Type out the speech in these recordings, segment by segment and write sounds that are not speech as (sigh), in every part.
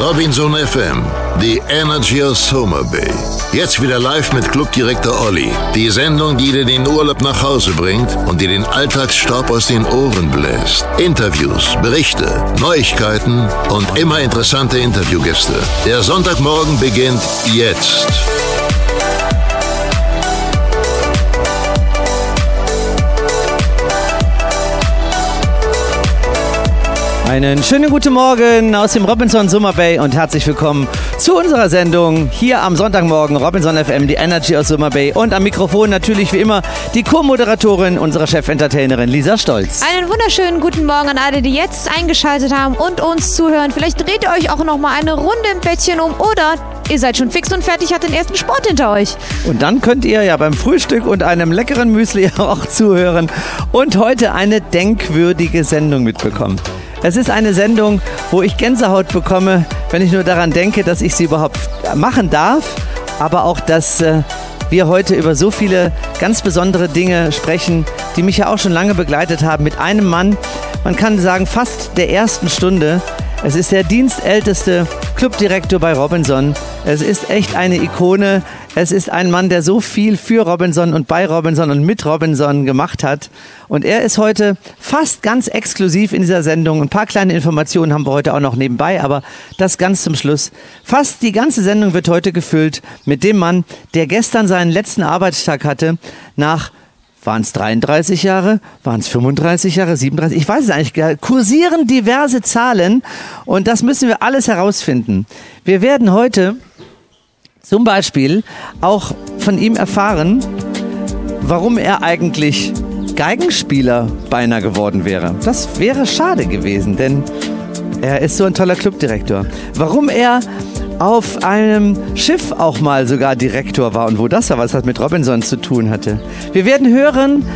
Robinson FM, die Energy of Summer Bay. Jetzt wieder live mit Clubdirektor Olli. Die Sendung, die dir den Urlaub nach Hause bringt und dir den Alltagsstaub aus den Ohren bläst. Interviews, Berichte, Neuigkeiten und immer interessante Interviewgäste. Der Sonntagmorgen beginnt jetzt. Einen schönen guten Morgen aus dem Robinson Summer Bay und herzlich willkommen zu unserer Sendung hier am Sonntagmorgen Robinson FM, die Energy aus Summer Bay und am Mikrofon natürlich wie immer die Co-Moderatorin, unsere Chef-Entertainerin Lisa Stolz. Einen wunderschönen guten Morgen an alle, die jetzt eingeschaltet haben und uns zuhören. Vielleicht dreht ihr euch auch noch mal eine Runde im Bettchen um oder ihr seid schon fix und fertig, habt den ersten Sport hinter euch. Und dann könnt ihr ja beim Frühstück und einem leckeren Müsli (laughs) auch zuhören und heute eine denkwürdige Sendung mitbekommen. Es ist eine Sendung, wo ich Gänsehaut bekomme, wenn ich nur daran denke, dass ich sie überhaupt machen darf, aber auch, dass äh, wir heute über so viele ganz besondere Dinge sprechen, die mich ja auch schon lange begleitet haben. Mit einem Mann, man kann sagen, fast der ersten Stunde. Es ist der dienstälteste Clubdirektor bei Robinson. Es ist echt eine Ikone. Es ist ein Mann, der so viel für Robinson und bei Robinson und mit Robinson gemacht hat. Und er ist heute fast ganz exklusiv in dieser Sendung. Ein paar kleine Informationen haben wir heute auch noch nebenbei, aber das ganz zum Schluss. Fast die ganze Sendung wird heute gefüllt mit dem Mann, der gestern seinen letzten Arbeitstag hatte, nach waren es 33 Jahre? Waren es 35 Jahre? 37? Ich weiß es eigentlich gar nicht. Kursieren diverse Zahlen und das müssen wir alles herausfinden. Wir werden heute zum Beispiel auch von ihm erfahren, warum er eigentlich Geigenspieler beinahe geworden wäre. Das wäre schade gewesen, denn er ist so ein toller Clubdirektor. Warum er auf einem Schiff auch mal sogar Direktor war und wo das war, was das mit Robinson zu tun hatte. Wir werden hören,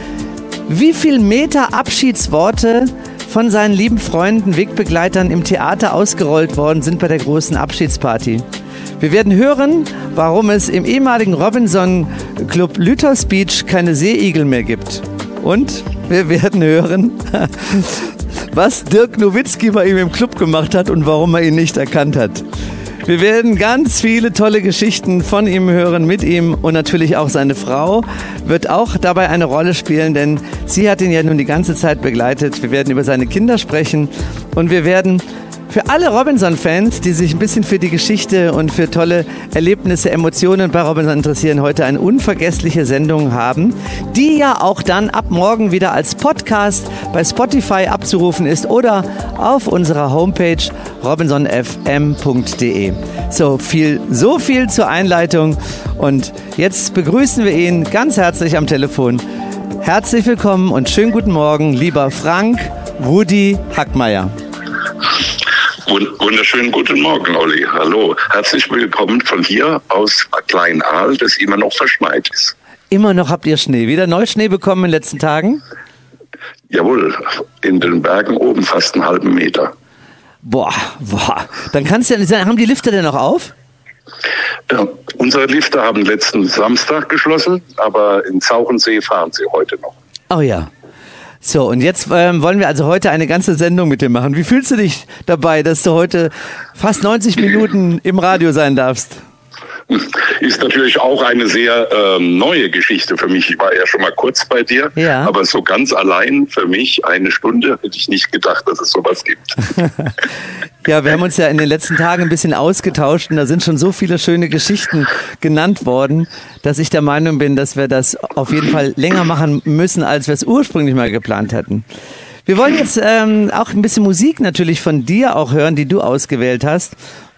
wie viel Meter Abschiedsworte von seinen lieben Freunden, Wegbegleitern im Theater ausgerollt worden sind bei der großen Abschiedsparty. Wir werden hören, warum es im ehemaligen Robinson Club Lüthers Beach keine Seeigel mehr gibt. Und wir werden hören, (laughs) was Dirk Nowitzki bei ihm im Club gemacht hat und warum er ihn nicht erkannt hat. Wir werden ganz viele tolle Geschichten von ihm hören, mit ihm und natürlich auch seine Frau wird auch dabei eine Rolle spielen, denn sie hat ihn ja nun die ganze Zeit begleitet. Wir werden über seine Kinder sprechen und wir werden für alle Robinson-Fans, die sich ein bisschen für die Geschichte und für tolle Erlebnisse, Emotionen bei Robinson interessieren, heute eine unvergessliche Sendung haben, die ja auch dann ab morgen wieder als Podcast bei Spotify abzurufen ist oder auf unserer Homepage robinsonfm.de. So viel, so viel zur Einleitung und jetzt begrüßen wir ihn ganz herzlich am Telefon. Herzlich willkommen und schönen guten Morgen, lieber Frank Rudi Hackmeier. Wunderschönen guten Morgen, Olli. Hallo. Herzlich willkommen von hier aus Kleinaal, das immer noch verschneit ist. Immer noch habt ihr Schnee. Wieder Neuschnee bekommen in den letzten Tagen? Jawohl, in den Bergen oben fast einen halben Meter. Boah, boah. Dann kannst du ja nicht sagen, haben die Lifte denn noch auf? Ja, unsere Lifte haben letzten Samstag geschlossen, aber in Zauchensee fahren sie heute noch. Oh ja. So, und jetzt ähm, wollen wir also heute eine ganze Sendung mit dir machen. Wie fühlst du dich dabei, dass du heute fast 90 Minuten im Radio sein darfst? (laughs) Ist natürlich auch eine sehr ähm, neue Geschichte für mich. Ich war ja schon mal kurz bei dir, Ja. aber so ganz allein für mich eine Stunde hätte ich nicht gedacht, dass es sowas gibt. (laughs) Ja, wir haben uns ja in den letzten Tagen ein bisschen ausgetauscht und da sind schon so viele schöne Geschichten genannt worden, dass ich der Meinung bin, dass wir das auf jeden Fall länger machen müssen, als wir es ursprünglich mal geplant hatten. Wir wollen jetzt ähm, auch ein bisschen Musik natürlich von dir auch hören, die du ausgewählt hast.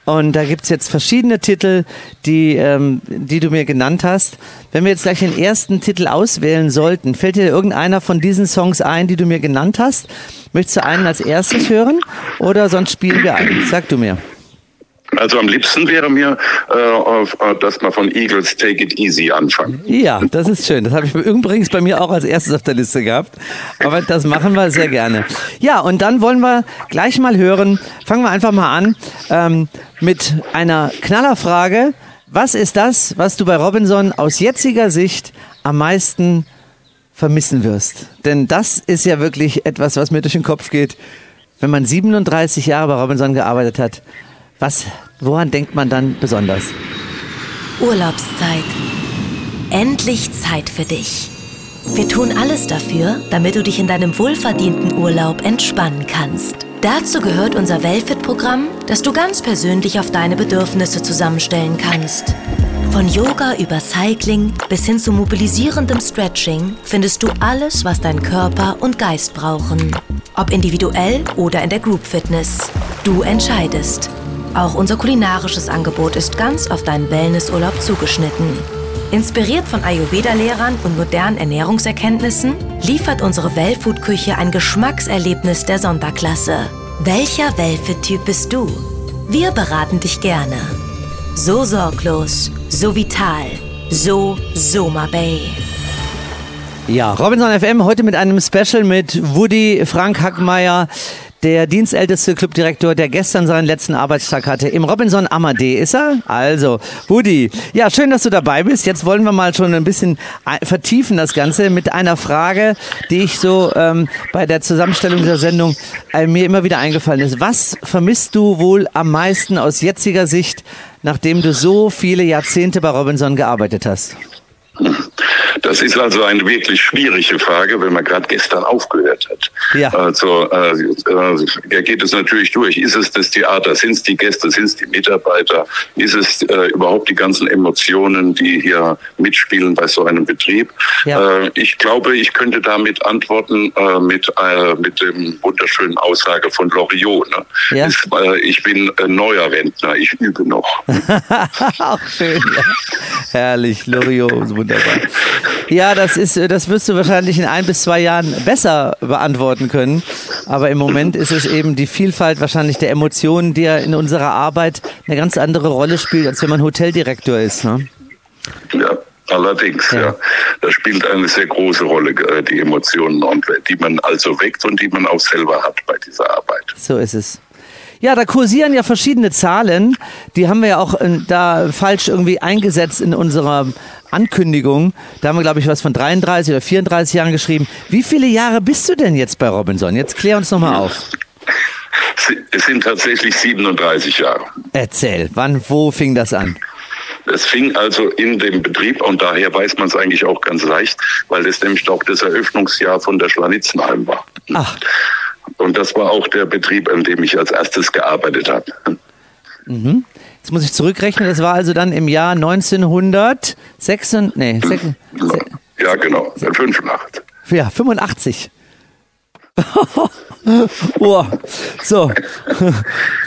Und da gibt's jetzt verschiedene Titel, die, ähm, die du mir genannt hast. Wenn wir jetzt gleich den ersten Titel auswählen sollten, fällt dir irgendeiner von diesen Songs ein, die du mir genannt hast? Möchtest du einen als erstes hören oder sonst spielen wir einen? Sag du mir. Also am liebsten wäre mir, äh, äh, dass wir von Eagles Take It Easy anfangen. Ja, das ist schön. Das habe ich übrigens bei mir auch als erstes auf der Liste gehabt. Aber das machen wir sehr gerne. Ja, und dann wollen wir gleich mal hören. Fangen wir einfach mal an ähm, mit einer Knallerfrage. Was ist das, was du bei Robinson aus jetziger Sicht am meisten vermissen wirst? Denn das ist ja wirklich etwas, was mir durch den Kopf geht. Wenn man 37 Jahre bei Robinson gearbeitet hat, Was, woran denkt man dann besonders? Urlaubszeit. Endlich Zeit für dich. Wir tun alles dafür, damit du dich in deinem wohlverdienten Urlaub entspannen kannst. Dazu gehört unser Wellfit-Programm, das du ganz persönlich auf deine Bedürfnisse zusammenstellen kannst. Von Yoga über Cycling bis hin zu mobilisierendem Stretching findest du alles, was dein Körper und Geist brauchen. Ob individuell oder in der Group Fitness. Du entscheidest. Auch unser kulinarisches Angebot ist ganz auf deinen Wellnessurlaub zugeschnitten. Inspiriert von Ayurveda-Lehrern und modernen Ernährungserkenntnissen liefert unsere Wellfood-Küche ein Geschmackserlebnis der Sonderklasse. Welcher Wellfit-Typ bist du? Wir beraten dich gerne. So sorglos, so vital, so Soma Bay. Ja, Robinson FM heute mit einem Special mit Woody Frank Hackmeier der dienstälteste Clubdirektor, der gestern seinen letzten Arbeitstag hatte. Im Robinson Amadee ist er. Also, Woody, ja, schön, dass du dabei bist. Jetzt wollen wir mal schon ein bisschen vertiefen das Ganze mit einer Frage, die ich so ähm, bei der Zusammenstellung dieser Sendung äh, mir immer wieder eingefallen ist. Was vermisst du wohl am meisten aus jetziger Sicht, nachdem du so viele Jahrzehnte bei Robinson gearbeitet hast? Das ist also eine wirklich schwierige Frage, wenn man gerade gestern aufgehört hat. Ja. Also äh, äh, da geht es natürlich durch. Ist es das Theater? Sind es die Gäste? Sind es die Mitarbeiter? Ist es äh, überhaupt die ganzen Emotionen, die hier mitspielen bei so einem Betrieb? Ja. Äh, ich glaube, ich könnte damit antworten äh, mit äh, mit dem wunderschönen Aussage von Loriot. Ne? Ja. Ist, äh, ich bin äh, neuer Rentner. Ich übe noch. (laughs) Auch schön. Ja. Herrlich, Loriot, wunderbar. Ja, das ist, das wirst du wahrscheinlich in ein bis zwei Jahren besser beantworten können. Aber im Moment ist es eben die Vielfalt wahrscheinlich der Emotionen, die ja in unserer Arbeit eine ganz andere Rolle spielt, als wenn man Hoteldirektor ist. Ne? Ja. Allerdings, ja. ja. Das spielt eine sehr große Rolle, äh, die Emotionen, die man also weckt und die man auch selber hat bei dieser Arbeit. So ist es. Ja, da kursieren ja verschiedene Zahlen. Die haben wir ja auch äh, da falsch irgendwie eingesetzt in unserer Ankündigung. Da haben wir, glaube ich, was von 33 oder 34 Jahren geschrieben. Wie viele Jahre bist du denn jetzt bei Robinson? Jetzt klär uns nochmal auf. Es sind tatsächlich 37 Jahre. Erzähl, wann, wo fing das an? Es fing also in dem Betrieb und daher weiß man es eigentlich auch ganz leicht, weil es nämlich auch das Eröffnungsjahr von der Schlanitzenheim war. Ach. Und das war auch der Betrieb, an dem ich als erstes gearbeitet habe. Mhm. Jetzt muss ich zurückrechnen, das war also dann im Jahr 1906, nee, 6, ja, genau, 85. Ja, 85. (laughs) oh, so.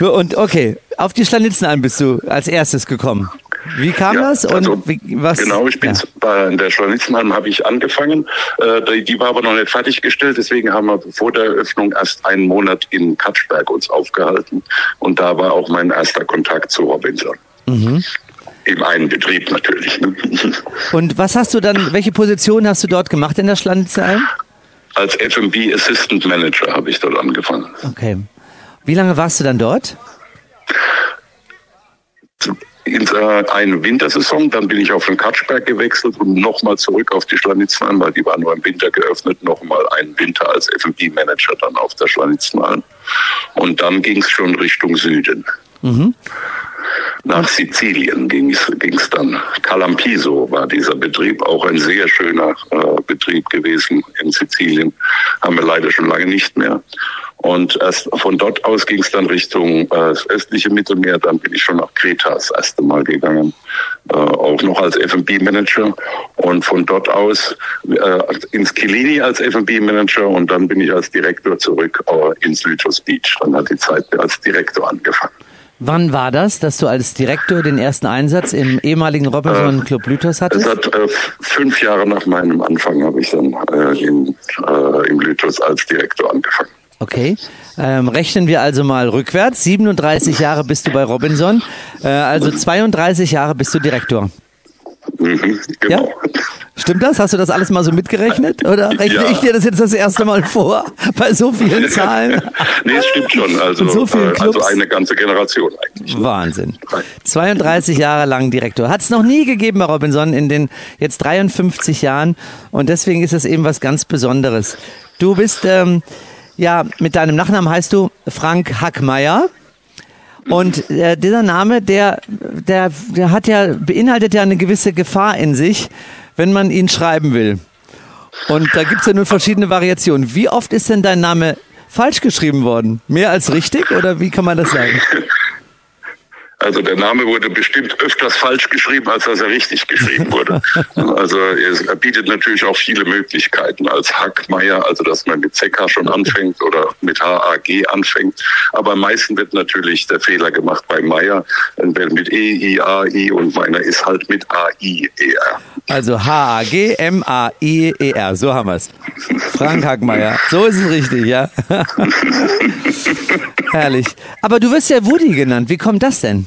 (laughs) Und okay, auf die Schlanitzen bist du als erstes gekommen. Wie kam ja, das? Und also, wie, was? Genau, ich bin ja. bei der Scharnitzmann habe ich angefangen. Äh, die, war aber noch nicht fertiggestellt, deswegen haben wir vor der Eröffnung erst einen Monat in Katschberg uns aufgehalten. Und da war auch mein erster Kontakt zu Robinson. Mhm. Im einen Betrieb natürlich. Ne? (laughs) Und was hast du dann, welche Position hast du dort gemacht in der Schlanzenalm? Als F&B Assistant Manager habe ich dort angefangen. Okay. Wie lange warst du dann dort? In eine Wintersaison. Dann bin ich auf den Katschberg gewechselt und nochmal zurück auf die Schlanitzenalm, weil die war nur im Winter geöffnet. Nochmal einen Winter als F&B-Manager dann auf der Schlanitzenalm. Und dann ging es schon Richtung Süden. Mhm. Nach Sizilien ging es dann. Calampiso war dieser Betrieb, auch ein sehr schöner äh, Betrieb gewesen in Sizilien. Haben wir leider schon lange nicht mehr. Und erst von dort aus ging es dann Richtung äh, das östliche Mittelmeer. Dann bin ich schon nach Kreta das erste Mal gegangen, äh, auch noch als F&B-Manager. Und von dort aus äh, ins Kilini als F&B-Manager und dann bin ich als Direktor zurück äh, ins Lythos Beach. Dann hat die Zeit als Direktor angefangen. Wann war das, dass du als Direktor den ersten Einsatz im ehemaligen Robinson äh, Club Lythos hattest? Es hat äh, fünf Jahre nach meinem Anfang habe ich dann äh, in, äh, im Lythos als Direktor angefangen. Okay. Ähm, rechnen wir also mal rückwärts. 37 Jahre bist du bei Robinson, äh, also 32 Jahre bist du Direktor. Mhm, genau. Ja? Stimmt das? Hast du das alles mal so mitgerechnet? Oder rechne ja. ich dir das jetzt das erste Mal vor? (laughs) Bei so vielen (laughs) Zahlen? nee, es stimmt schon. Also, so Clubs. also eine ganze Generation eigentlich. Wahnsinn. 32 Jahre lang Direktor. Hat es noch nie gegeben bei Robinson in den jetzt 53 Jahren. Und deswegen ist es eben was ganz Besonderes. Du bist ähm, ja, mit deinem Nachnamen heißt du Frank Hackmeier. Und äh, dieser Name, der, der, der hat ja, beinhaltet ja eine gewisse Gefahr in sich, wenn man ihn schreiben will. Und da gibt es ja nun verschiedene Variationen. Wie oft ist denn dein Name falsch geschrieben worden? Mehr als richtig oder wie kann man das sagen? (laughs) Also der Name wurde bestimmt öfters falsch geschrieben, als dass er richtig geschrieben wurde. (laughs) also er bietet natürlich auch viele Möglichkeiten als Hackmeier, also dass man mit ZK schon anfängt oder mit HAG anfängt. Aber am meisten wird natürlich der Fehler gemacht bei Meier, mit E, I, A, I und meiner ist halt mit A, I, E, R. Also H-A-G, M-A-I-E-R, so haben wir es. Frank Hackmeier, so ist es richtig, ja. (laughs) Herrlich. Aber du wirst ja Woody genannt. Wie kommt das denn?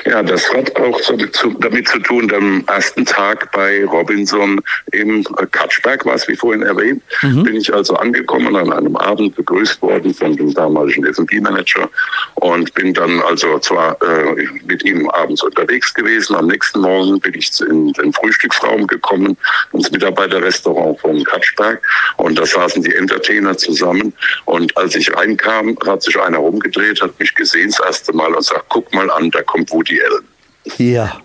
Ja, das hat auch damit zu tun, am ersten Tag bei Robinson im Katschberg war es, wie vorhin erwähnt, mhm. bin ich also angekommen an einem Abend begrüßt worden von dem damaligen S&P-Manager und bin dann also zwar äh, mit ihm abends unterwegs gewesen, am nächsten Morgen bin ich in den Frühstücksraum gekommen, ins Mitarbeiterrestaurant von Katschberg und da saßen die Entertainer zusammen und als ich reinkam, hat sich einer rumgedreht, hat mich gesehen das erste Mal und sagt, guck mal an, da kommt Woody Allen. Ja.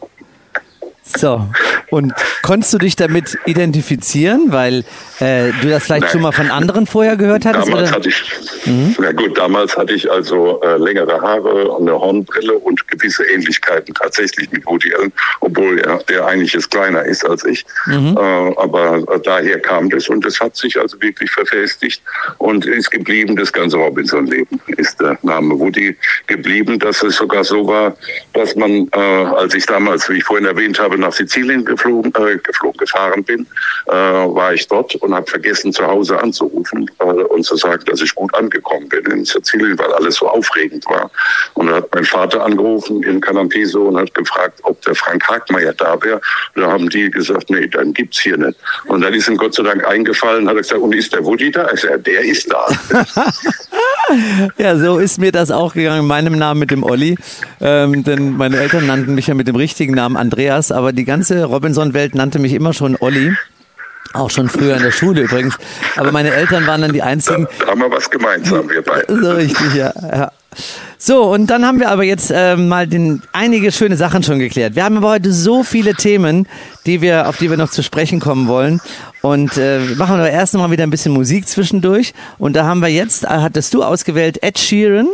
So, und konntest du dich damit identifizieren, weil äh, du das vielleicht Nein. schon mal von anderen vorher gehört hattest? Damals oder? hatte ich, mhm. na gut, damals hatte ich also äh, längere Haare und eine Hornbrille und gewisse Ähnlichkeiten tatsächlich mit Woody Allen, obwohl er der eigentlich ist kleiner ist als ich. Mhm. Äh, aber äh, daher kam das und es hat sich also wirklich verfestigt und ist geblieben, das ganze Robinson-Leben ist der Name Woody geblieben, dass es sogar so war, dass man, äh, als ich damals, wie ich vorhin erwähnt habe, nach Sizilien geflogen, äh, geflogen gefahren bin, äh, war ich dort und habe vergessen, zu Hause anzurufen äh, und zu sagen, dass ich gut angekommen bin in Sizilien, weil alles so aufregend war. Und dann hat mein Vater angerufen in Canampeso und hat gefragt, ob der Frank Hagmeier da wäre. Da haben die gesagt, nee, dann gibt's hier nicht. Und dann ist ihm Gott sei Dank eingefallen, hat er gesagt, und ist der Woody da? Ich sage, der ist da. (laughs) ja, so ist mir das auch gegangen, in meinem Namen mit dem Olli. Ähm, denn meine Eltern nannten mich ja mit dem richtigen Namen Andreas, aber die ganze Robinson-Welt nannte mich immer schon Olli. Auch schon früher in der Schule übrigens. Aber meine Eltern waren dann die einzigen. Da haben wir was gemeinsam, wir beide. So richtig, ja. ja. So, und dann haben wir aber jetzt äh, mal den, einige schöne Sachen schon geklärt. Wir haben aber heute so viele Themen, die wir, auf die wir noch zu sprechen kommen wollen. Und äh, machen aber erst mal wieder ein bisschen Musik zwischendurch. Und da haben wir jetzt, äh, hattest du ausgewählt, Ed Sheeran.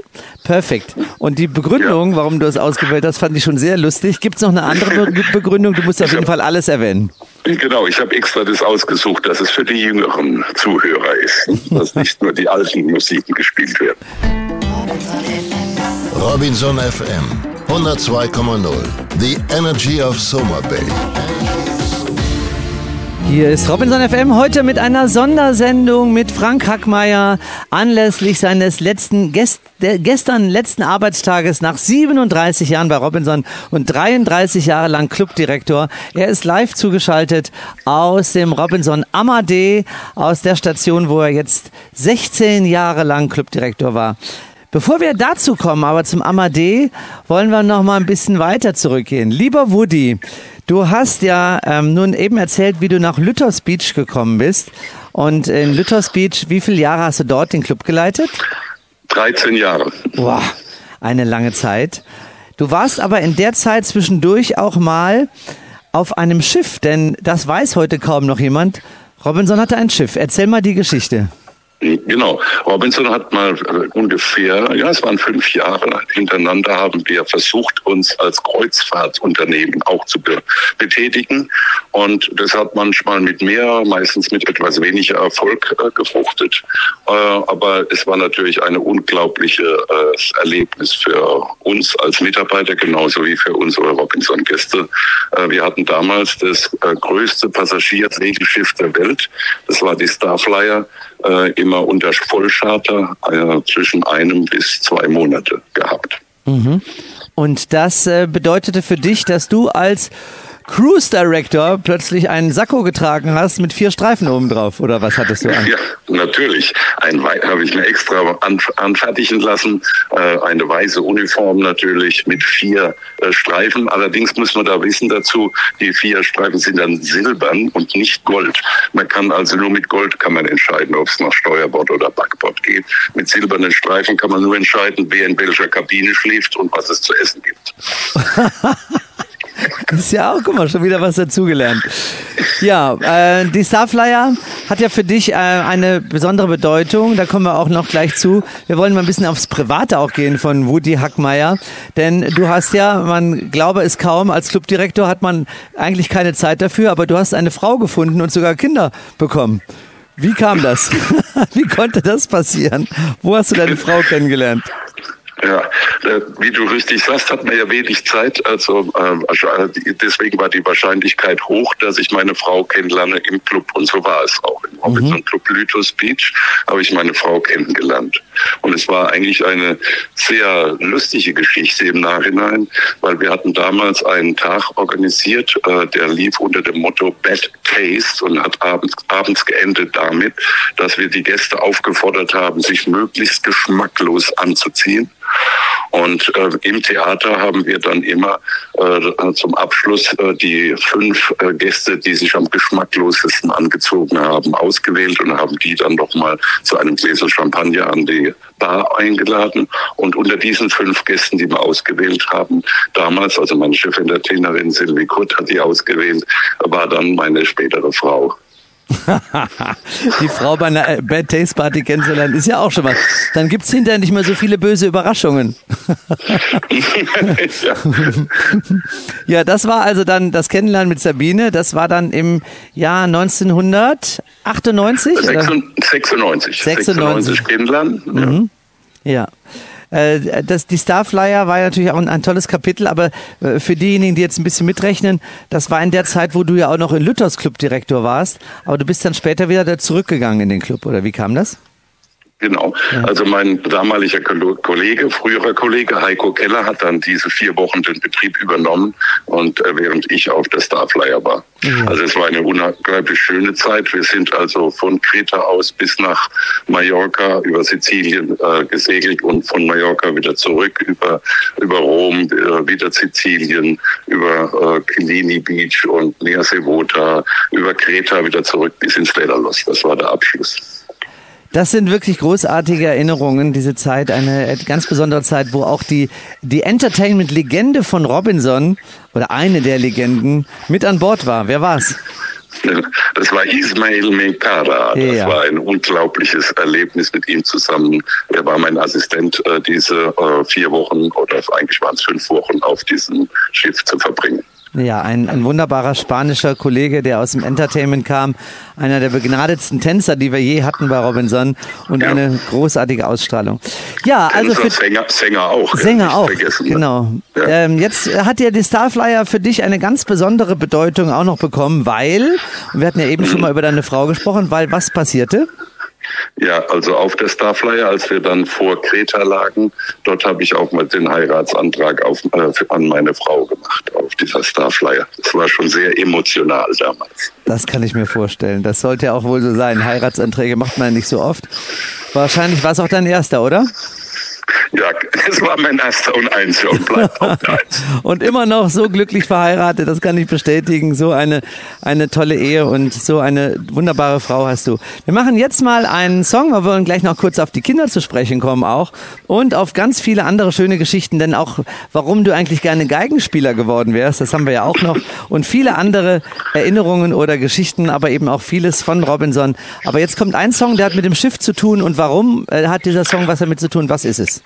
Perfekt. Und die Begründung, ja. warum du es ausgewählt hast, fand ich schon sehr lustig. Gibt es noch eine andere Be Begründung? Du musst auf jeden Fall alles erwähnen. Genau, ich habe extra das ausgesucht, dass es für die jüngeren Zuhörer ist, dass nicht nur die alten Musiken gespielt werden. Robinson FM 102,0. The Energy of Soma Bay. Hier ist Robinson FM heute mit einer Sondersendung mit Frank Hackmeier anlässlich seines letzten gest gestern letzten Arbeitstages nach 37 Jahren bei Robinson und 33 Jahre lang Clubdirektor. Er ist live zugeschaltet aus dem Robinson Amadee aus der Station, wo er jetzt 16 Jahre lang Clubdirektor war. Bevor wir dazu kommen, aber zum Amadee, wollen wir noch mal ein bisschen weiter zurückgehen. Lieber Woody, du hast ja ähm, nun eben erzählt, wie du nach Lütters Beach gekommen bist. Und in Lütters Beach, wie viele Jahre hast du dort den Club geleitet? 13 Jahre. Boah, eine lange Zeit. Du warst aber in der Zeit zwischendurch auch mal auf einem Schiff, denn das weiß heute kaum noch jemand. Robinson hatte ein Schiff. Erzähl mal die Geschichte. Genau. Robinson hat mal äh, ungefähr, ja, es waren fünf Jahre hintereinander, haben wir versucht, uns als Kreuzfahrtunternehmen auch zu betätigen. Und das hat manchmal mit mehr, meistens mit etwas weniger Erfolg äh, gefruchtet. Äh, aber es war natürlich eine unglaubliche äh, Erlebnis für uns als Mitarbeiter, genauso wie für unsere Robinson-Gäste. Äh, wir hatten damals das äh, größte Passagiersegelschiff der Welt. Das war die Starflyer äh, immer unter Vollcharter äh, zwischen einem bis zwei Monate gehabt. Mhm. Und das äh, bedeutete für dich, dass du als Cruise Director plötzlich einen Sakko getragen hast mit vier Streifen oben drauf. Oder was hattest du an? Ja, natürlich. Ein habe ich mir extra an, anfertigen lassen. Äh, eine weiße Uniform natürlich mit vier äh, Streifen. Allerdings muss man da wissen dazu, die vier Streifen sind dann silbern und nicht Gold. Man kann also nur mit Gold kann man entscheiden, ob es nach Steuerbord oder Backbord geht. Mit silbernen Streifen kann man nur entscheiden, wer in welcher Kabine schläft und was es zu essen gibt. (laughs) Ist ja auch, guck mal, schon wieder was dazugelernt. Ja, äh, die Starflyer hat ja für dich äh, eine besondere Bedeutung. Da kommen wir auch noch gleich zu. Wir wollen mal ein bisschen aufs Private auch gehen von Woody Hackmeier. Denn du hast ja, man glaube es kaum, als Clubdirektor hat man eigentlich keine Zeit dafür, aber du hast eine Frau gefunden und sogar Kinder bekommen. Wie kam das? (laughs) Wie konnte das passieren? Wo hast du deine Frau kennengelernt? Ja, äh, wie du richtig sagst, hat man ja wenig Zeit. Also ähm, also, äh, deswegen war die Wahrscheinlichkeit hoch, dass ich meine Frau kennenlerne im Club. Und so war es auch. Im Robinson Club Lythos Beach habe ich meine Frau kennengelernt. Und es war eigentlich eine sehr lustige Geschichte im Nachhinein, weil wir hatten damals einen Tag organisiert, äh, der lief unter dem Motto Bad Taste und hat abends, abends geendet damit, dass wir die Gäste aufgefordert haben, sich möglichst geschmacklos anzuziehen. Und äh, im Theater haben wir dann immer äh, zum Abschluss äh, die fünf äh, Gäste, die sich am geschmacklosesten angezogen haben, ausgewählt und haben die dann nochmal zu einem Gläser Champagner an die Bar eingeladen. Und unter diesen fünf Gästen, die wir ausgewählt haben, damals, also meine Chefintertainerin Sylvie Kurt hat die ausgewählt, war dann meine spätere Frau. (laughs) Die Frau bei einer äh, Bad Taste Party kennenzulernen, ist ja auch schon was. Dann gibt es hinterher nicht mehr so viele böse Überraschungen. (laughs) ja. Das war also dann das Kennenlernen mit Sabine. Das war dann im Jahr 1998? Oder? 96. 96. 96 kennenlernen. Ja. Ja. Äh, Das, die Starflyer war ja natürlich auch ein, ein tolles Kapitel, aber äh, für diejenigen, die jetzt ein bisschen mitrechnen, das war in der Zeit, wo du ja auch noch in Lütters Clubdirektor warst, aber du bist dann später wieder da zurückgegangen in den Club, oder wie kam das? Genau. Also mein damaliger Ko- Kollege, früherer Kollege Heiko Keller hat dann diese vier Wochen den Betrieb übernommen und äh, während ich auf der Starflyer war. Also es war eine unglaublich schöne Zeit. Wir sind also von Kreta aus bis nach Mallorca über Sizilien äh, gesegelt und von Mallorca wieder zurück über über Rom, äh, wieder Sizilien, über äh, Kilini Beach und Nea Sevota, über Kreta wieder zurück bis ins Daedalus. Das war der Abschluss. Das sind wirklich großartige Erinnerungen, diese Zeit, eine ganz besondere Zeit, wo auch die, die Entertainment-Legende von Robinson oder eine der Legenden mit an Bord war. Wer war's? Das war Ismail Mekara. Das Ja. war ein unglaubliches Erlebnis mit ihm zusammen. Er war mein Assistent, äh, diese äh, vier Wochen oder eigentlich waren es fünf Wochen auf diesem Schiff zu verbringen. Ja, ein, ein wunderbarer spanischer Kollege, der aus dem Entertainment kam, einer der begnadetsten Tänzer, die wir je hatten bei Robinson und Ja. eine großartige Ausstrahlung. Ja, also Tänzer, für Sänger, Sänger auch. Sänger auch, ne? genau. Ja. Ähm, jetzt hat ja die Starflyer für dich eine ganz besondere Bedeutung auch noch bekommen, weil, wir hatten ja eben schon mal über deine Frau gesprochen, weil was passierte? Ja, also auf der Starflyer, als wir dann vor Kreta lagen, dort habe ich auch mal den Heiratsantrag auf, äh, an meine Frau gemacht, auf dieser Starflyer. Das war schon sehr emotional damals. Das kann ich mir vorstellen. Das sollte ja auch wohl so sein. Heiratsanträge macht man nicht so oft. Wahrscheinlich war es auch dein erster, oder? Ja, es war mein erster und einziger und bleibt auch. (laughs) Und immer noch so glücklich verheiratet, das kann ich bestätigen. So eine, eine tolle Ehe und so eine wunderbare Frau hast du. Wir machen jetzt mal einen Song, wir wollen gleich noch kurz auf die Kinder zu sprechen kommen auch und auf ganz viele andere schöne Geschichten, denn auch warum du eigentlich gerne Geigenspieler geworden wärst, das haben wir ja auch noch und viele andere Erinnerungen oder Geschichten, aber eben auch vieles von Robinson. Aber jetzt kommt ein Song, der hat mit dem Schiff zu tun und warum äh, hat dieser Song was damit zu tun? Was ist es?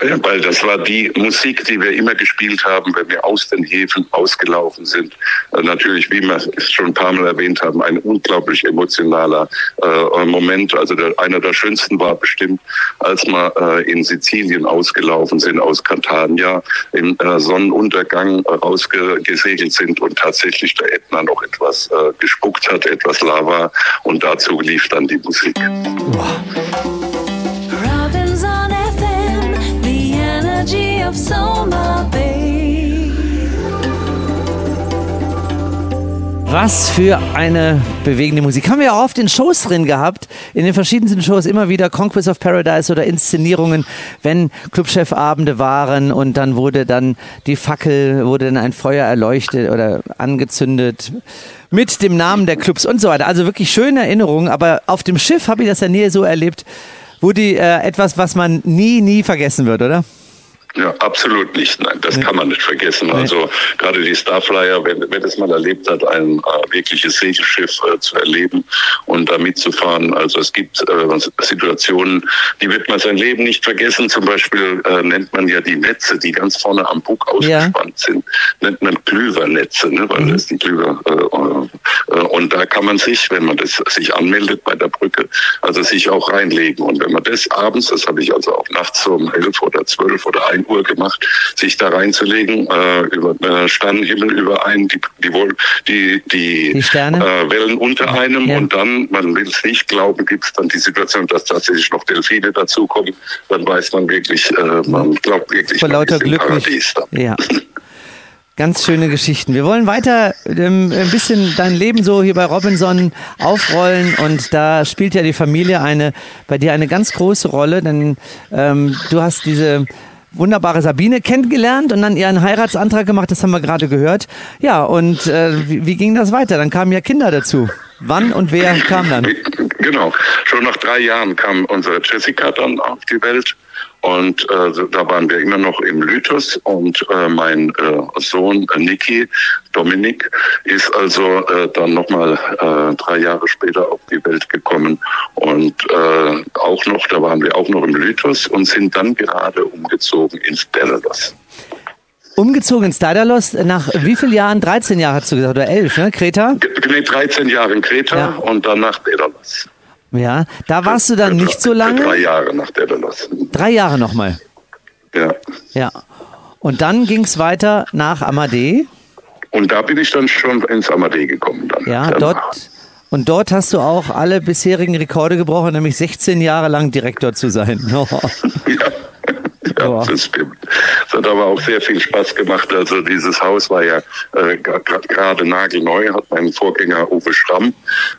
Weil das war die Musik, die wir immer gespielt haben, wenn wir aus den Häfen ausgelaufen sind. Äh, natürlich, wie wir es schon ein paar Mal erwähnt haben, ein unglaublich emotionaler äh, Moment. Also der, einer der schönsten war bestimmt, als wir äh, in Sizilien ausgelaufen sind aus Catania, im äh, Sonnenuntergang äh, rausgesegelt sind und tatsächlich der Ätna noch etwas äh, gespuckt hat, etwas Lava und dazu lief dann die Musik. Robinson of Soma Bay. Was für eine bewegende Musik. Haben wir auch oft in Shows drin gehabt, in den verschiedensten Shows immer wieder Conquest of Paradise oder Inszenierungen, wenn Clubchefabende waren und dann wurde dann die Fackel, wurde dann ein Feuer erleuchtet oder angezündet mit dem Namen der Clubs und so weiter. Also wirklich schöne Erinnerungen, aber auf dem Schiff habe ich das ja nie so erlebt. Woody, äh, etwas, was man nie, nie vergessen wird, oder? Ja, absolut nicht. Nein, das kann man nicht vergessen. Also gerade die Starflyer, wenn, wenn es mal erlebt hat, ein äh, wirkliches Segelschiff äh, zu erleben und da mitzufahren. Also es gibt äh, Situationen, die wird man sein Leben nicht vergessen. Zum Beispiel äh, nennt man ja die Netze, die ganz vorne am Bug ausgespannt sind, nennt man Klüvernetze, ne, weil das die Klüver äh, äh, und da kann man sich, wenn man das sich anmeldet bei der Brücke, also sich auch reinlegen. Und wenn man das abends, das habe ich also auch nachts um elf oder zwölf oder ein Uhr gemacht, sich da reinzulegen, äh, über äh, Sternenhimmel über einen, die die wohl die die, Die Sterne? Äh, Wellen unter einem Ja. und dann, man will es nicht glauben, gibt es dann die Situation, dass tatsächlich noch Delfine dazukommen, dann weiß man wirklich, äh, man glaubt wirklich, Vor lauter Glück. Ja. (laughs) Ganz schöne Geschichten. Wir wollen weiter ähm, ein bisschen dein Leben so hier bei Robinson aufrollen und da spielt ja die Familie eine bei dir eine ganz große Rolle, denn ähm, du hast diese wunderbare Sabine kennengelernt und dann ihren Heiratsantrag gemacht, das haben wir gerade gehört. Ja, und äh, wie, wie ging das weiter? Dann kamen ja Kinder dazu. Wann und wer kam dann? Genau. Schon nach drei Jahren kam unsere Jessica dann auf die Welt. Und äh, da waren wir immer noch im Lythos und äh, mein äh, Sohn äh, Niki, Dominik, ist also äh, dann nochmal äh, drei Jahre später auf die Welt gekommen. Auch noch, da waren wir auch noch im Lythos und sind dann gerade umgezogen ins Daedalus. Umgezogen ins Daedalus nach wie vielen Jahren? 13 Jahre hast du gesagt, oder 11, ne? Kreta? Nee, 13 Jahre in Kreta Ja. und dann nach Daedalus. Ja, da warst du dann nicht so Für drei lange. Jahre nach Daedalus. Drei Jahre nochmal. Ja. Ja. Und dann ging es weiter nach Amadee. Und da bin ich dann schon ins Amadee gekommen. Dann. Ja, dort. Und dort hast du auch alle bisherigen Rekorde gebrochen, nämlich 16 Jahre lang Direktor zu sein. (laughs) Ja, Ja. ja das stimmt. Es hat aber auch sehr viel Spaß gemacht. Also dieses Haus war ja äh, gerade nagelneu, hat mein Vorgänger Uwe Stamm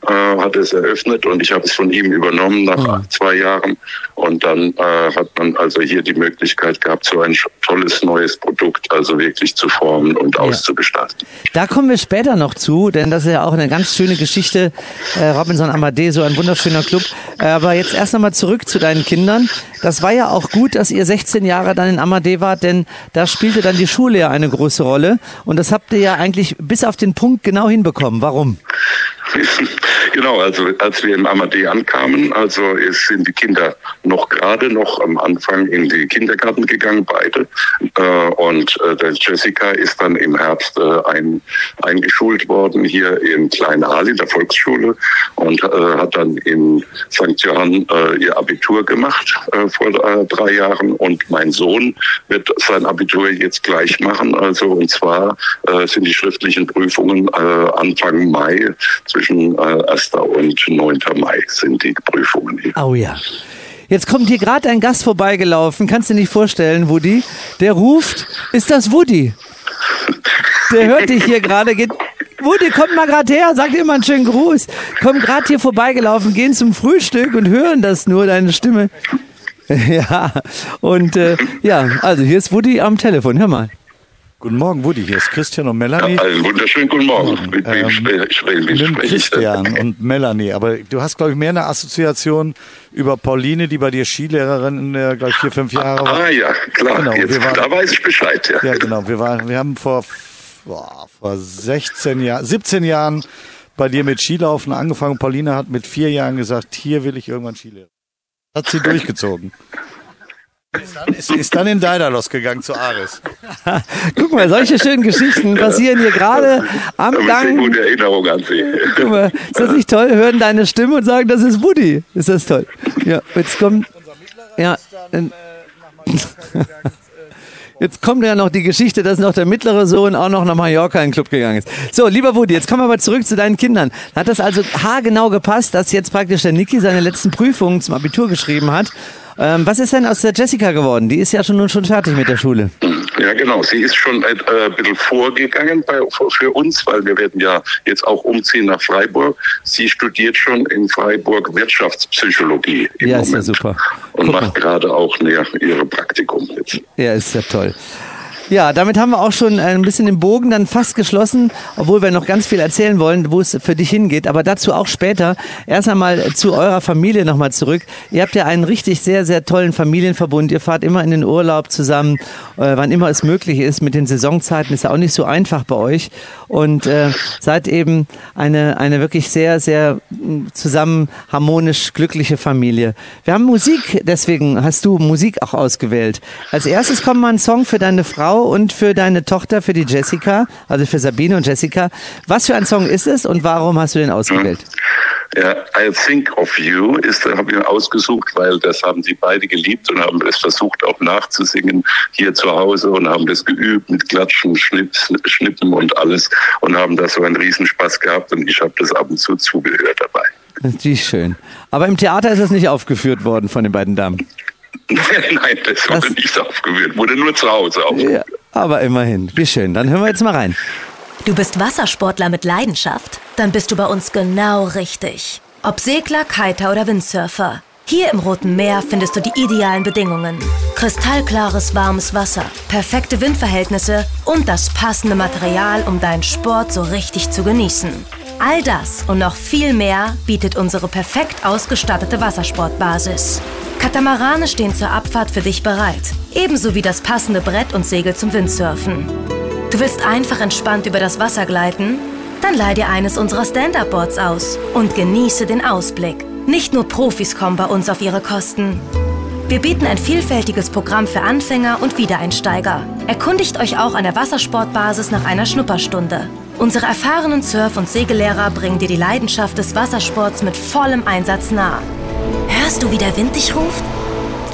äh, hat es eröffnet und ich habe es von ihm übernommen nach zwei Jahren. Und dann äh, hat man also hier die Möglichkeit gehabt, so ein tolles neues Produkt also wirklich zu formen und auszugestalten. Da kommen wir später noch zu, denn das ist ja auch eine ganz schöne Geschichte. Äh, Robinson Amadee, so ein wunderschöner Club. Äh, aber jetzt erst einmal zurück zu deinen Kindern. Das war ja auch gut, dass ihr 16 Jahre dann in Amadee wart, denn da spielte dann die Schule ja eine große Rolle. Und das habt ihr ja eigentlich bis auf den Punkt genau hinbekommen. Warum? (laughs) Genau, also als wir in Amadee ankamen, also sind die Kinder noch gerade noch am Anfang in die Kindergarten gegangen, beide. Äh, und äh, Jessica ist dann im Herbst äh, ein, eingeschult worden hier in Klein in der Volksschule und äh, hat dann in St. Johann äh, ihr Abitur gemacht äh, vor drei Jahren. Und mein Sohn wird sein Abitur jetzt gleich machen. Also und zwar sind die schriftlichen Prüfungen Anfang Mai zwischen äh, 1. und 9. Mai sind die Prüfungen. Oh ja. Jetzt kommt hier gerade ein Gast vorbeigelaufen, kannst du dir nicht vorstellen, Woody. Der ruft, ist das Woody? Der hört dich hier gerade. Woody, komm mal gerade her, sag dir mal einen schönen Gruß. Komm gerade hier vorbeigelaufen, gehen zum Frühstück und hören das nur, deine Stimme. (laughs) Ja, und äh, ja, also hier ist Woody am Telefon, hör mal. Guten Morgen, Woody. Hier ist Christian und Melanie. Einen wunderschönen guten Morgen. Mit Ähm, Mit spreche ich denn? Christian und Melanie. Aber du hast, glaube ich, mehr eine Assoziation über Pauline, die bei dir Skilehrerin in der, glaube ich, vier, fünf Jahre war. Ah ja, klar. Genau, Jetzt, waren- da weiß ich Bescheid. Ja. Ja, genau. Wir, waren, wir haben vor, boah, vor 16 Jahren, 17 Jahren bei dir mit Skilaufen angefangen. Pauline hat mit vier Jahren gesagt, hier will ich irgendwann Skilehrer. Hat sie durchgezogen. (laughs) Ist dann, ist, ist dann in Daedalus gegangen zu Ares. (laughs) Guck mal, solche schönen Geschichten passieren hier gerade am Gang. gute Erinnerung an Sie. Guck mal, ist das nicht toll? Hören deine Stimme und sagen, das ist Woody. Ist das toll? Ja, jetzt kommt. Ja. dann- (laughs) Jetzt kommt ja noch die Geschichte, dass noch der mittlere Sohn auch noch nach Mallorca in den Club gegangen ist. So, lieber Woody, jetzt kommen wir aber zurück zu deinen Kindern. Hat das also haargenau gepasst, dass jetzt praktisch der Niki seine letzten Prüfungen zum Abitur geschrieben hat? Ähm, was ist denn aus der Jessica geworden? Die ist ja schon nun schon fertig mit der Schule. Ja, genau. Sie ist schon ein äh, bisschen vorgegangen bei, für uns, weil wir werden ja jetzt auch umziehen nach Freiburg. Sie studiert schon in Freiburg Wirtschaftspsychologie im Ja, Moment ist ja super. und Guck mal. macht gerade auch ne, ihre Praktikum jetzt. Ja, ist ja toll. Ja, damit haben wir auch schon ein bisschen den Bogen dann fast geschlossen, obwohl wir noch ganz viel erzählen wollen, wo es für dich hingeht. Aber dazu auch später. Erst einmal zu eurer Familie nochmal zurück. Ihr habt ja einen richtig sehr, sehr tollen Familienverbund. Ihr fahrt immer in den Urlaub zusammen, äh, wann immer es möglich ist. Mit den Saisonzeiten ist ja auch nicht so einfach bei euch. Und äh, seid eben eine, eine wirklich sehr, sehr mh, zusammen harmonisch glückliche Familie. Wir haben Musik, deswegen hast du Musik auch ausgewählt. Als erstes kommt mal ein Song für deine Frau und für deine Tochter, für die Jessica, also für Sabine und Jessica. Was für ein Song ist es und warum hast du den ausgewählt? Ja, I Think of You ist, habe ich ausgesucht, weil das haben sie beide geliebt und haben es versucht auch nachzusingen hier zu Hause und haben das geübt mit Klatschen, Schnips, Schnippen und alles und haben da so einen Riesenspaß gehabt und ich habe das ab und zu zugehört dabei. Die ist schön. Aber im Theater ist es nicht aufgeführt worden von den beiden Damen. (laughs) Nein, das wurde Was? nicht aufgewählt, wurde nur zu Hause aufgeführt. Ja, aber immerhin. Wie schön. Dann hören wir jetzt mal rein. Du bist Wassersportler mit Leidenschaft? Dann bist du bei uns genau richtig. Ob Segler, Kiter oder Windsurfer. Hier im Roten Meer findest du die idealen Bedingungen. Kristallklares, warmes Wasser, perfekte Windverhältnisse und das passende Material, um deinen Sport so richtig zu genießen. All das und noch viel mehr bietet unsere perfekt ausgestattete Wassersportbasis. Katamarane stehen zur Abfahrt für dich bereit, ebenso wie das passende Brett und Segel zum Windsurfen. Du willst einfach entspannt über das Wasser gleiten? Dann leih dir eines unserer Stand-Up-Boards aus und genieße den Ausblick. Nicht nur Profis kommen bei uns auf ihre Kosten. Wir bieten ein vielfältiges Programm für Anfänger und Wiedereinsteiger. Erkundigt euch auch an der Wassersportbasis nach einer Schnupperstunde. Unsere erfahrenen Surf- und Segellehrer bringen dir die Leidenschaft des Wassersports mit vollem Einsatz nah. Hörst du, wie der Wind dich ruft?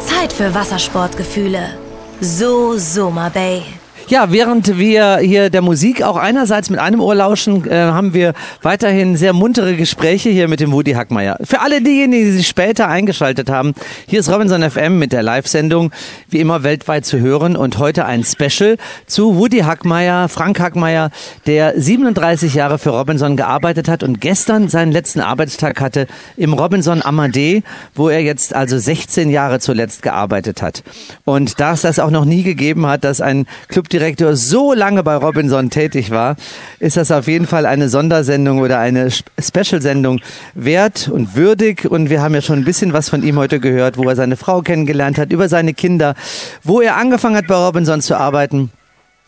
Zeit für Wassersportgefühle. So Soma Bay. Ja, während wir hier der Musik auch einerseits mit einem Ohr lauschen, äh, haben wir weiterhin sehr muntere Gespräche hier mit dem Woody Hackmeier. Für alle diejenigen, die sich später eingeschaltet haben, hier ist Robinson FM mit der Live-Sendung, wie immer weltweit zu hören und heute ein Special zu Woody Hackmeier, Frank Hackmeier, der 37 Jahre für Robinson gearbeitet hat und gestern seinen letzten Arbeitstag hatte im Robinson Amadee, wo er jetzt also 16 Jahre zuletzt gearbeitet hat. Und da es das auch noch nie gegeben hat, dass ein Clubdirektor so lange bei Robinson tätig war, ist das auf jeden Fall eine Sondersendung oder eine Sp- Special-Sendung wert und würdig. Und wir haben ja schon ein bisschen was von ihm heute gehört, wo er seine Frau kennengelernt hat, über seine Kinder, wo er angefangen hat bei Robinson zu arbeiten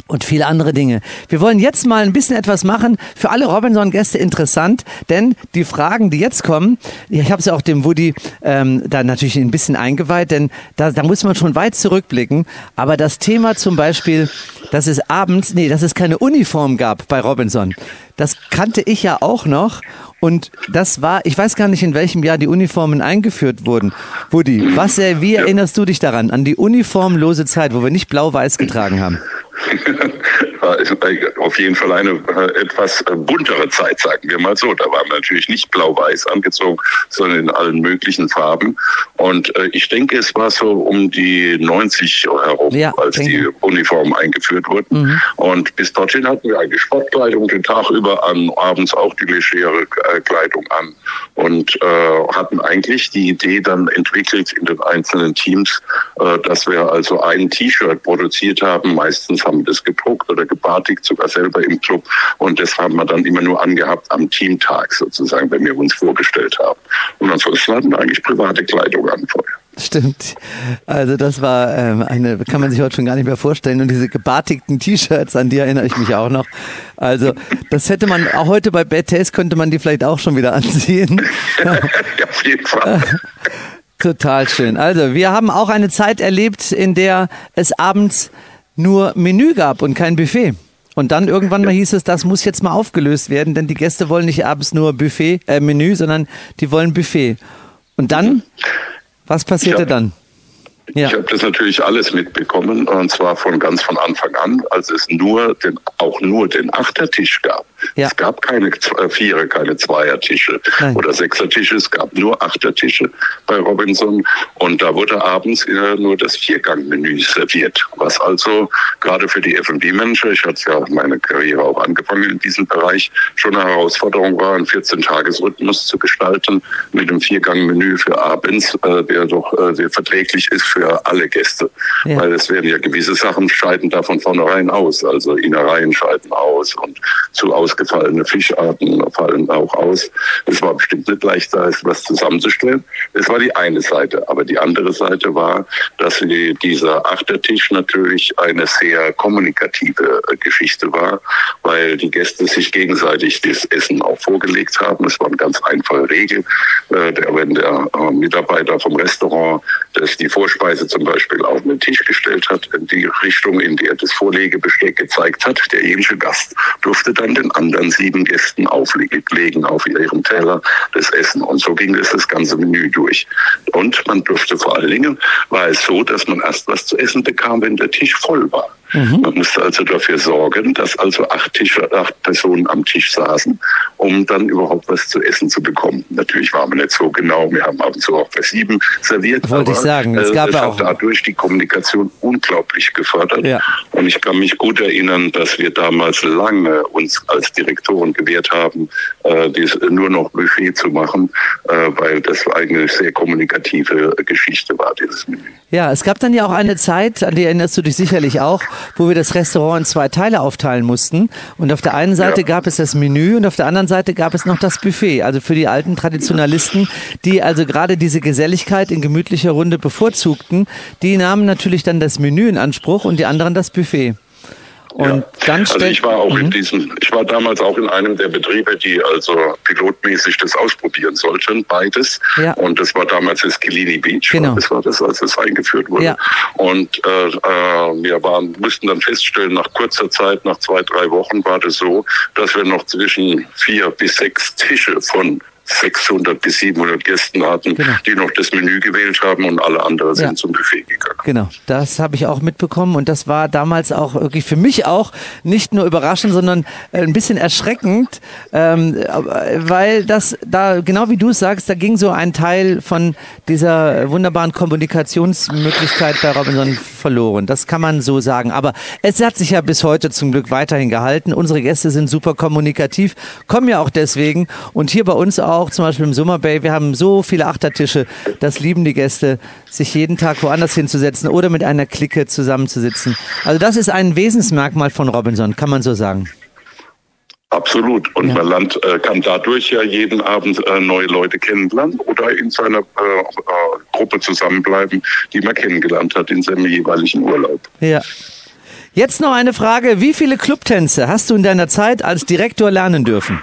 und viele andere Dinge. Wir wollen jetzt mal ein bisschen etwas machen, für alle Robinson-Gäste interessant, denn die Fragen, die jetzt kommen, ich habe es ja auch dem Woody ähm, da natürlich ein bisschen eingeweiht, denn da, da muss man schon weit zurückblicken, aber das Thema zum Beispiel, dass es abends, nee, dass es keine Uniform gab bei Robinson, das kannte ich ja auch noch und das war, ich weiß gar nicht, in welchem Jahr die Uniformen eingeführt wurden. Woody, was, wie erinnerst du dich daran, an die uniformlose Zeit, wo wir nicht blau-weiß getragen haben? War es, (laughs) äh, auf jeden Fall eine äh, etwas äh, buntere Zeit, sagen wir mal so. Da waren wir natürlich nicht blau-weiß angezogen, sondern in allen möglichen Farben. Und ich denke, es war so um die 90 herum, Ja, als die Uniformen eingeführt wurden. Und bis dorthin hatten wir eigentlich Sportkleidung den Tag über an, abends auch die legere Kleidung an und äh, hatten eigentlich die Idee dann entwickelt in den einzelnen Teams, äh, dass wir also ein T-Shirt produziert haben. Meistens haben das gedruckt oder gebartigt, sogar selber im Club. Und das haben wir dann immer nur angehabt am Teamtag sozusagen, wenn wir uns vorgestellt haben. Und ansonsten hatten wir eigentlich private Kleidung an vorher. Stimmt. Also das war ähm, eine, kann man sich heute schon gar nicht mehr vorstellen. Und diese gebartigten T-Shirts, an die erinnere ich mich auch noch. Also das hätte man, auch heute bei Bad Taste könnte man die vielleicht auch schon wieder anziehen. (laughs) (laughs) ja, auf jeden Fall. Total schön. Also wir haben auch eine Zeit erlebt, in der es abends nur Menü gab und kein Buffet. Und dann irgendwann mal hieß es, das muss jetzt mal aufgelöst werden, denn die Gäste wollen nicht abends nur Buffet, äh, Menü, sondern die wollen Buffet. Und dann, was passierte Ja. dann? Ja. Ich habe das natürlich alles mitbekommen und zwar von ganz von Anfang an, als es nur den, auch nur den Achtertisch gab. Ja. Es gab keine äh, Vierer, keine Zweiertische Nein. oder Sechsertische, es gab nur Achtertische bei Robinson und da wurde abends äh, nur das Viergangmenü serviert, was also gerade für die F&B-Manager, ich hatte ja meine Karriere auch angefangen in diesem Bereich, schon eine Herausforderung war, einen 14-Tages-Rhythmus zu gestalten mit einem Viergangmenü für abends, äh, der doch äh, sehr verträglich ist für alle Gäste, Ja. weil es werden ja gewisse Sachen scheiden da von vornherein aus, also Innereien scheiden aus und zu ausgefallene Fischarten fallen auch aus. Es war bestimmt nicht leicht, da was zusammenzustellen. Es war die eine Seite, aber die andere Seite war, dass die, dieser Achtertisch natürlich eine sehr kommunikative äh, Geschichte war, weil die Gäste sich gegenseitig das Essen auch vorgelegt haben. Es war eine ganz einfache Regel. Äh, wenn der äh, Mitarbeiter vom Restaurant das die Vorspeise zum Beispiel auf den Tisch gestellt hat, in die Richtung, in der das Vorlegebesteck gezeigt hat, der jüdische Gast durfte dann den anderen sieben Gästen auflegen auf ihrem Teller das Essen. Und so ging es das ganze Menü durch. Und man durfte vor allen Dingen, war es so, dass man erst was zu essen bekam, wenn der Tisch voll war. Man musste also dafür sorgen, dass also acht, Tische, acht Personen am Tisch saßen, um dann überhaupt was zu essen zu bekommen. Natürlich waren wir nicht so genau, wir haben ab und zu auch für sieben serviert. Wollte ich sagen, es äh, gab hat auch- dadurch die Kommunikation unglaublich gefördert. Ja. Und ich kann mich gut erinnern, dass wir damals lange uns als Direktoren gewehrt haben, äh, dies nur noch Buffet zu machen, äh, weil das eine sehr kommunikative Geschichte war, dieses Menü. Ja, es gab dann ja auch eine Zeit, an die erinnerst du dich sicherlich auch, wo wir das Restaurant in zwei Teile aufteilen mussten. Und auf der einen Seite Ja. gab es das Menü und auf der anderen Seite gab es noch das Buffet. Also für die alten Traditionalisten, die also gerade diese Geselligkeit in gemütlicher Runde bevorzugten, die nahmen natürlich dann das Menü in Anspruch und die anderen das Buffet. Und Ja. dann also ich war auch Mhm. in diesem, ich war damals auch in einem der Betriebe, die also pilotmäßig das ausprobieren sollten, beides. Ja. Und das war damals das Kilini Beach. Genau. Das war das, als es eingeführt wurde. Ja. Und äh, äh, wir waren, mussten dann feststellen, nach kurzer Zeit, nach zwei, drei Wochen war das so, dass wir noch zwischen vier bis sechs Tische von 600 bis 700 Gästen hatten, Genau. die noch das Menü gewählt haben und alle anderen sind Ja. zum Buffet gegangen. Genau, das habe ich auch mitbekommen und das war damals auch wirklich für mich auch nicht nur überraschend, sondern äh, ein bisschen erschreckend, ähm, aber- weil das da, genau wie du es sagst, da ging so ein Teil von dieser wunderbaren Kommunikationsmöglichkeit bei Robinson verloren. Das kann man so sagen. Aber es hat sich ja bis heute zum Glück weiterhin gehalten. Unsere Gäste sind super kommunikativ, kommen ja auch deswegen und hier bei uns auch, zum Beispiel im Summer Bay, wir haben so viele Achtertische, das lieben die Gäste, sich jeden Tag woanders hinzusetzen oder mit einer Clique zusammenzusitzen. Also das ist ein Wesensmerkmal von Robinson, kann man so sagen. Absolut. Und Ja. man lernt, äh, kann dadurch ja jeden Abend äh, neue Leute kennenlernen oder in seiner äh, äh, Gruppe zusammenbleiben, die man kennengelernt hat in seinem jeweiligen Urlaub. Ja. Jetzt noch eine Frage. Wie viele Clubtänze hast du in deiner Zeit als Direktor lernen dürfen?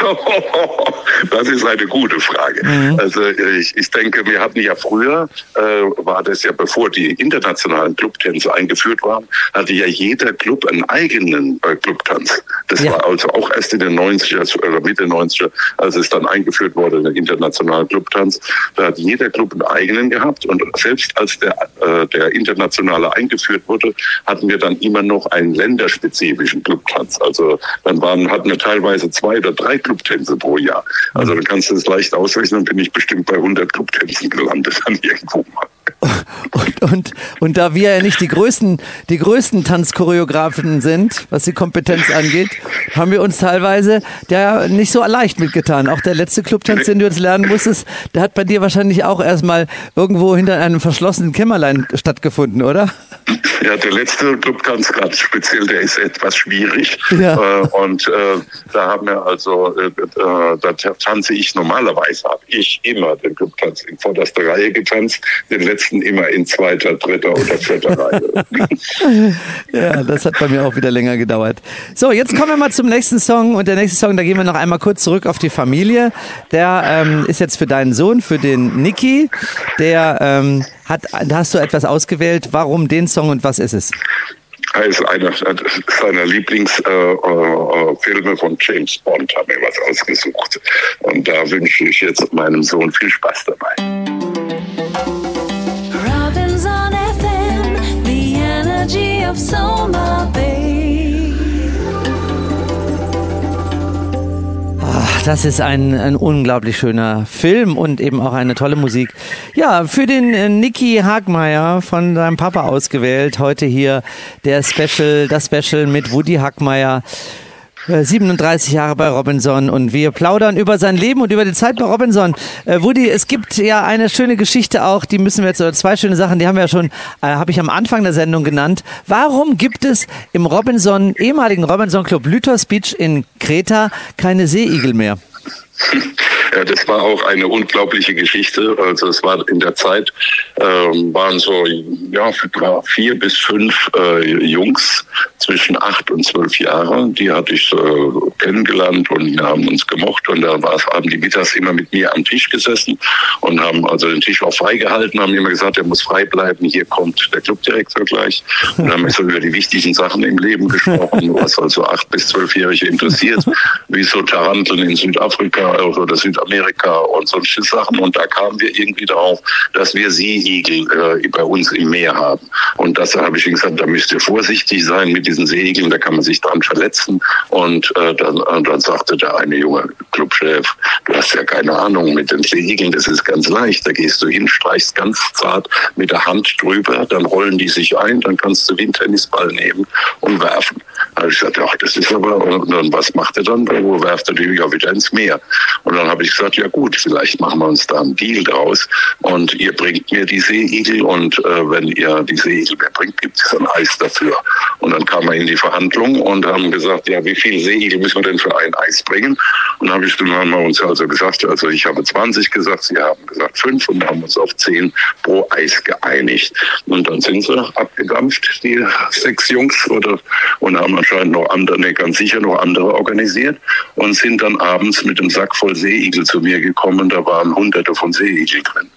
(laughs) Das ist eine gute Frage. Also äh, ich, ich denke, wir hatten ja früher, äh, war das ja bevor die internationalen Clubtänze eingeführt waren, hatte ja jeder Club einen eigenen äh, Clubtanz. Das Ja. war also auch erst in den 90er oder Mitte 90er, als es dann eingeführt wurde, der internationale Clubtanz. Da hat jeder Club einen eigenen gehabt und selbst als der, äh, der internationale eingeführt wurde, hatten wir dann immer noch einen länderspezifischen Clubtanz. Also dann waren, hatten wir teilweise zwei oder drei Clubtänze pro Jahr. Also dann kannst du es leicht ausrechnen, bin ich bestimmt bei 100 Clubtänzen gelandet dann irgendwo mal. Und, und, und da wir ja nicht die größten, die größten Tanzchoreografen sind, was die Kompetenz angeht, haben wir uns teilweise da nicht so leicht mitgetan. Auch der letzte Clubtanz, den du jetzt lernen musstest, der hat bei dir wahrscheinlich auch erstmal irgendwo hinter einem verschlossenen Kämmerlein stattgefunden, oder? Ja, der letzte Clubtanz gerade speziell, der ist etwas schwierig. Ja. Äh, und äh, da haben wir also, äh, äh, da tanze ich normalerweise, habe ich immer den Clubtanz in vorderster Reihe getanzt, den letzten immer in zweiter, dritter oder vierter Reihe. (laughs) Ja, das hat bei mir auch wieder länger gedauert. So, jetzt kommen wir mal zum nächsten Song. Und der nächste Song, da gehen wir noch einmal kurz zurück auf die Familie. Der ähm, ist jetzt für deinen Sohn, für den Niki. Der ähm, hat, da hast du etwas ausgewählt. Warum den Song und was ist es? Er ist einer seiner Lieblingsfilme äh, äh, Filme von James Bond, haben wir was ausgesucht. Und da wünsche ich jetzt meinem Sohn viel Spaß dabei. Energy of Soma Bay. das ist ein, ein unglaublich schöner Film und eben auch eine tolle Musik. Ja, für den äh, Niki Hagmeier von seinem Papa ausgewählt. Heute hier der Special, das Special mit Woody Hagmeier. Äh, 37 Jahre bei Robinson und wir plaudern über sein Leben und über die Zeit bei Robinson. Äh, Woody, es gibt ja eine schöne Geschichte auch, die müssen wir jetzt, oder zwei schöne Sachen, die haben wir ja schon, äh, habe ich am Anfang der Sendung genannt. Warum gibt es im Robinson, ehemaligen Robinson Club Lythos Beach in Kreta keine Seeigel mehr? (laughs) Ja, das war auch eine unglaubliche Geschichte. Also es war in der Zeit, ähm, waren so ja, vier bis fünf äh, Jungs zwischen acht und zwölf Jahren. Die hatte ich äh, kennengelernt und haben uns gemocht. Und da haben die mittags immer mit mir am Tisch gesessen und haben also den Tisch auch freigehalten, haben immer gesagt, er muss frei bleiben. Hier kommt der Clubdirektor gleich. Und haben so über die wichtigen Sachen im Leben gesprochen, was also acht bis zwölfjährige interessiert, wie so Taranteln in Südafrika oder Südamerika und solche Sachen. Und da kamen wir irgendwie darauf, dass wir Seeigel äh, bei uns im Meer haben. Und das habe ich gesagt, da müsst ihr vorsichtig sein mit diesen Seeigeln, da kann man sich dran verletzen. Und äh, dann, äh, dann sagte der eine junge Clubchef, du hast ja keine Ahnung mit den Seeigeln, das ist ganz leicht. Da gehst du hin, streichst ganz zart mit der Hand drüber, dann rollen die sich ein, dann kannst du einen Tennisball nehmen und werfen. Habe ich gesagt, ach, das ist aber, und dann, was macht er dann? Wo werft er die ja wieder ins Meer? Und dann habe ich gesagt, ja gut, vielleicht machen wir uns da einen Deal draus und ihr bringt mir die Seeigel und äh, wenn ihr die Seeigel mir bringt, gibt es ein Eis dafür. Und dann kamen wir in die Verhandlung und haben gesagt, ja, wie viel Seeigel müssen wir denn für ein Eis bringen? Und dann ich dann haben wir uns also gesagt, also ich habe 20 gesagt, sie haben gesagt 5 und haben uns auf 10 pro Eis geeinigt. Und dann sind sie abgedampft, die sechs Jungs, oder, und haben anscheinend noch andere, ganz sicher noch andere organisiert und sind dann abends mit dem Sack voll Seeigel zu mir gekommen. Da waren hunderte von Seeigel drin.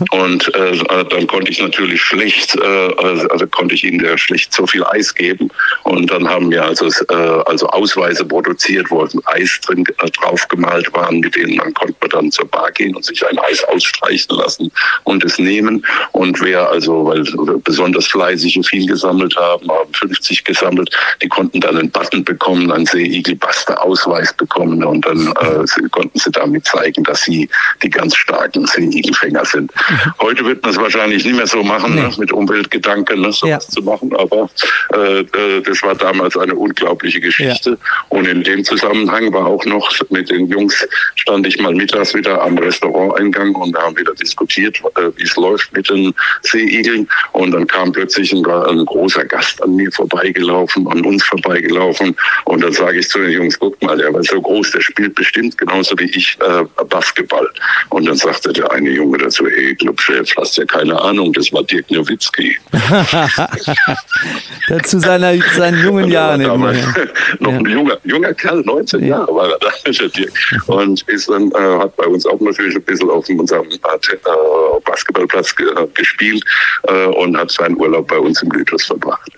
(laughs) Und äh, dann konnte ich natürlich schlecht, äh, also, also konnte ich ihnen schlecht so viel Eis geben. Und dann haben wir also, äh, also Ausweise produziert, wo Eis drin äh, draufgemalt waren, mit denen dann konnte man dann zur Bar gehen und sich ein Eis ausstreichen lassen und es nehmen. Und wer also, weil besonders fleißige viel gesammelt haben, haben 50 gesammelt, die konnten dann einen Button bekommen, einen Seeigel-Buster-Ausweis bekommen und dann äh, konnten sie damit zeigen, dass sie die ganz starken Seeigelfänger sind. Heute wird man es wahrscheinlich nicht mehr so machen, Nee. ne, mit Umweltgedanken, ne, sowas Ja. zu machen, aber äh, äh, das war damals eine unglaubliche Geschichte. Und in dem Zusammenhang war auch noch mit den Jungs, stand ich mal mittags wieder am Restauranteingang und wir haben wieder diskutiert, äh, wie es läuft mit den Seeigeln. Und dann kam plötzlich ein, ein großer Gast an mir vorbeigelaufen, an uns vorbeigelaufen. Und dann sage ich zu den Jungs, guck mal, der war so groß, der spielt bestimmt genauso wie ich äh, Basketball. Und dann sagte der eine Junge dazu, ey, Clubchef, hast ja keine Ahnung, das war Dirk Nowitzki. (laughs) Zu seiner, seinen jungen Jahren. damals ja. (laughs) noch ein junger, junger Kerl, 19 Ja. Jahre war er da, (laughs) der Dirk. Und ist dann, äh, hat bei uns auch natürlich ein bisschen auf unserem äh, äh, Basketballplatz äh, gespielt äh, und hat seinen Urlaub bei uns im Lythos verbracht.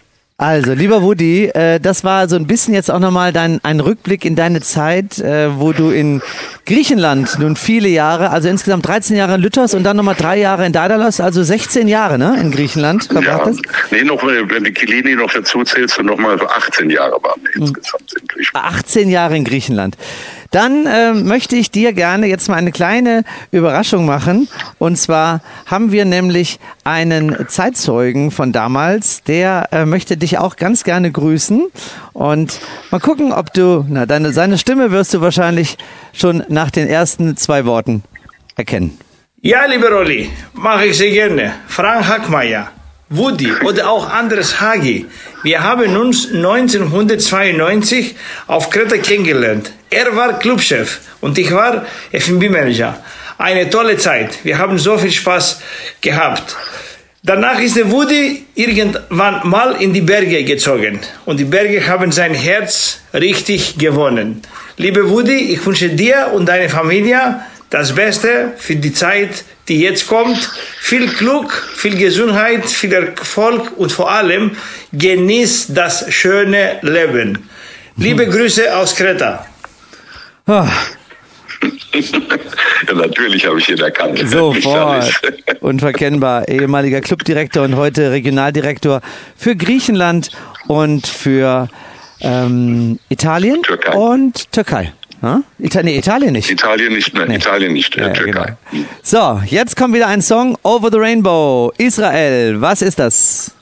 Also, lieber Woody, äh, das war so ein bisschen jetzt auch nochmal dein, ein Rückblick in deine Zeit, äh, wo du in Griechenland nun viele Jahre, also insgesamt 13 Jahre in Lythos und dann nochmal drei Jahre in Daedalus, also 16 Jahre ne, in Griechenland verbracht Ja, hast. nee, noch, wenn wenn die Kilini noch dazu zählst, dann nochmal so 18 Jahre waren wir Hm. insgesamt in Griechenland. 18 Jahre in Griechenland. Dann äh, möchte ich dir gerne jetzt mal eine kleine Überraschung machen. Und zwar haben wir nämlich einen Zeitzeugen von damals, der äh, möchte dich auch ganz gerne grüßen. Und mal gucken, ob du, na, deine, seine Stimme wirst du wahrscheinlich schon nach den ersten zwei Worten erkennen. Ja, lieber Olli, mache ich sehr gerne. Frank Hackmeier, Woody oder auch Andres Hagi. Wir haben uns 1992 auf Kreta kennengelernt. Er war Clubchef und ich war F&B-Manager. Eine tolle Zeit. Wir haben so viel Spaß gehabt. Danach ist der Woody irgendwann mal in die Berge gezogen und die Berge haben sein Herz richtig gewonnen. Liebe Woody, ich wünsche dir und deiner Familie das Beste für die Zeit, die jetzt kommt. Viel Glück, viel Gesundheit, viel Erfolg und vor allem genieß das schöne Leben. Liebe Grüße aus Kreta. Ah, Ja, (laughs) natürlich habe ich ihn erkannt. Sofort. (laughs) Unverkennbar. Ehemaliger Clubdirektor und heute Regionaldirektor für Griechenland und für ähm, Italien Türkei. und Türkei. Hm? Ita nee, Italien nicht. Italien nicht, ne, Nee. Italien nicht, Ja, Türkei. genau. So, jetzt kommt wieder ein Song, Over the Rainbow, Israel. Was ist das?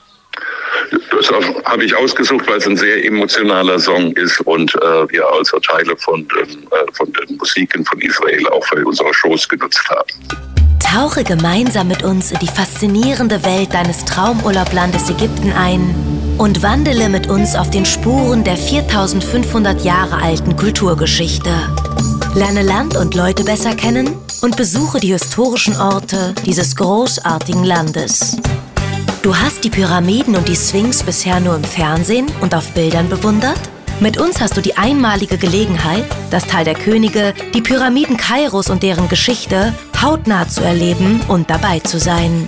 Das habe ich ausgesucht, weil es ein sehr emotionaler Song ist und äh, wir also Teile von den, äh, von den Musiken von Israel auch für unsere Shows genutzt haben. Tauche gemeinsam mit uns in die faszinierende Welt deines Traumurlaublandes Ägypten ein und wandele mit uns auf den Spuren der 4500 Jahre alten Kulturgeschichte. Lerne Land und Leute besser kennen und besuche die historischen Orte dieses großartigen Landes. Du hast die Pyramiden und die Sphinx bisher nur im Fernsehen und auf Bildern bewundert? Mit uns hast du die einmalige Gelegenheit, das Tal der Könige, die Pyramiden Kairos und deren Geschichte hautnah zu erleben und dabei zu sein.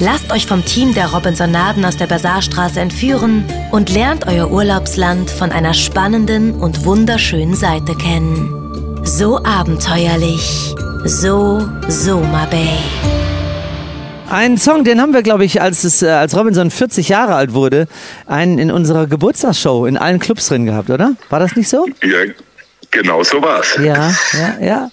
Lasst euch vom Team der Robinsonaden aus der Bazarstraße entführen und lernt euer Urlaubsland von einer spannenden und wunderschönen Seite kennen. So abenteuerlich, so Soma Bay. Ein Song, den haben wir, glaube ich, als, es, äh, als Robinson 40 Jahre alt wurde, einen in unserer Geburtstagsshow in allen Clubs drin gehabt, oder? War das nicht so? Ja, genau so war's. Ja, ja, ja.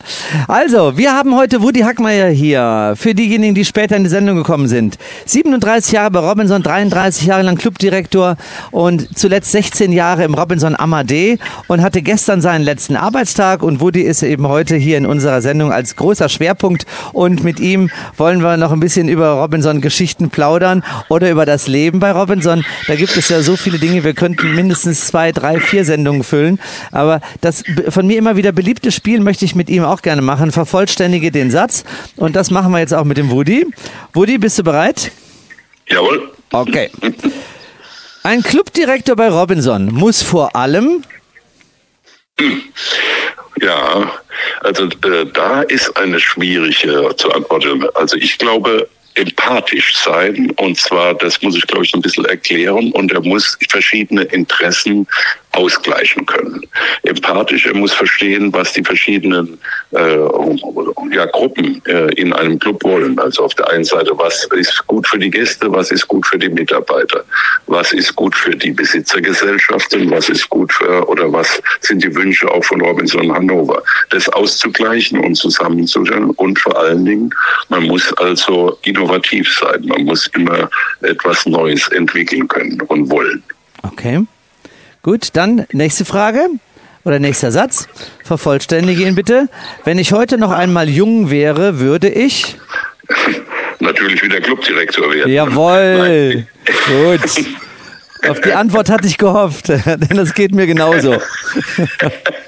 Also, wir haben heute Woody Hackmeier hier. Für diejenigen, die später in die Sendung gekommen sind. 37 Jahre bei Robinson, 33 Jahre lang Clubdirektor und zuletzt 16 Jahre im Robinson Amadee und hatte gestern seinen letzten Arbeitstag und Woody ist eben heute hier in unserer Sendung als großer Schwerpunkt und mit ihm wollen wir noch ein bisschen über Robinson Geschichten plaudern oder über das Leben bei Robinson. Da gibt es ja so viele Dinge, wir könnten mindestens zwei, drei, vier Sendungen füllen, aber das von mir immer wieder beliebte Spiel möchte ich mit ihm auch gerne machen. Vervollständige den Satz. Und das machen wir jetzt auch mit dem Woody. Woody, bist du bereit? Jawohl. Okay. Ein Clubdirektor bei Robinson muss vor allem Ja, also äh, da ist eine schwierige zu antworten. Also ich glaube, empathisch sein und zwar, das muss ich glaube ich ein bisschen erklären und er muss verschiedene Interessen ausgleichen können. Empathisch, er muss verstehen, was die verschiedenen äh, ja, Gruppen äh, in einem Club wollen. Also auf der einen Seite, was ist gut für die Gäste, was ist gut für die Mitarbeiter, was ist gut für die Besitzergesellschaften, was ist gut für oder was sind die Wünsche auch von Robinson Hannover. Das auszugleichen und zusammenzustellen und vor allen Dingen, man muss also innovativ sein, man muss immer etwas Neues entwickeln können und wollen. Okay. Gut, dann nächste Frage oder nächster Satz. Vervollständige ihn bitte. Wenn ich heute noch einmal jung wäre, würde ich. Natürlich wieder Clubdirektor werden. Jawohl. Gut. Auf die Antwort hatte ich gehofft, (laughs) denn das geht mir genauso. (laughs)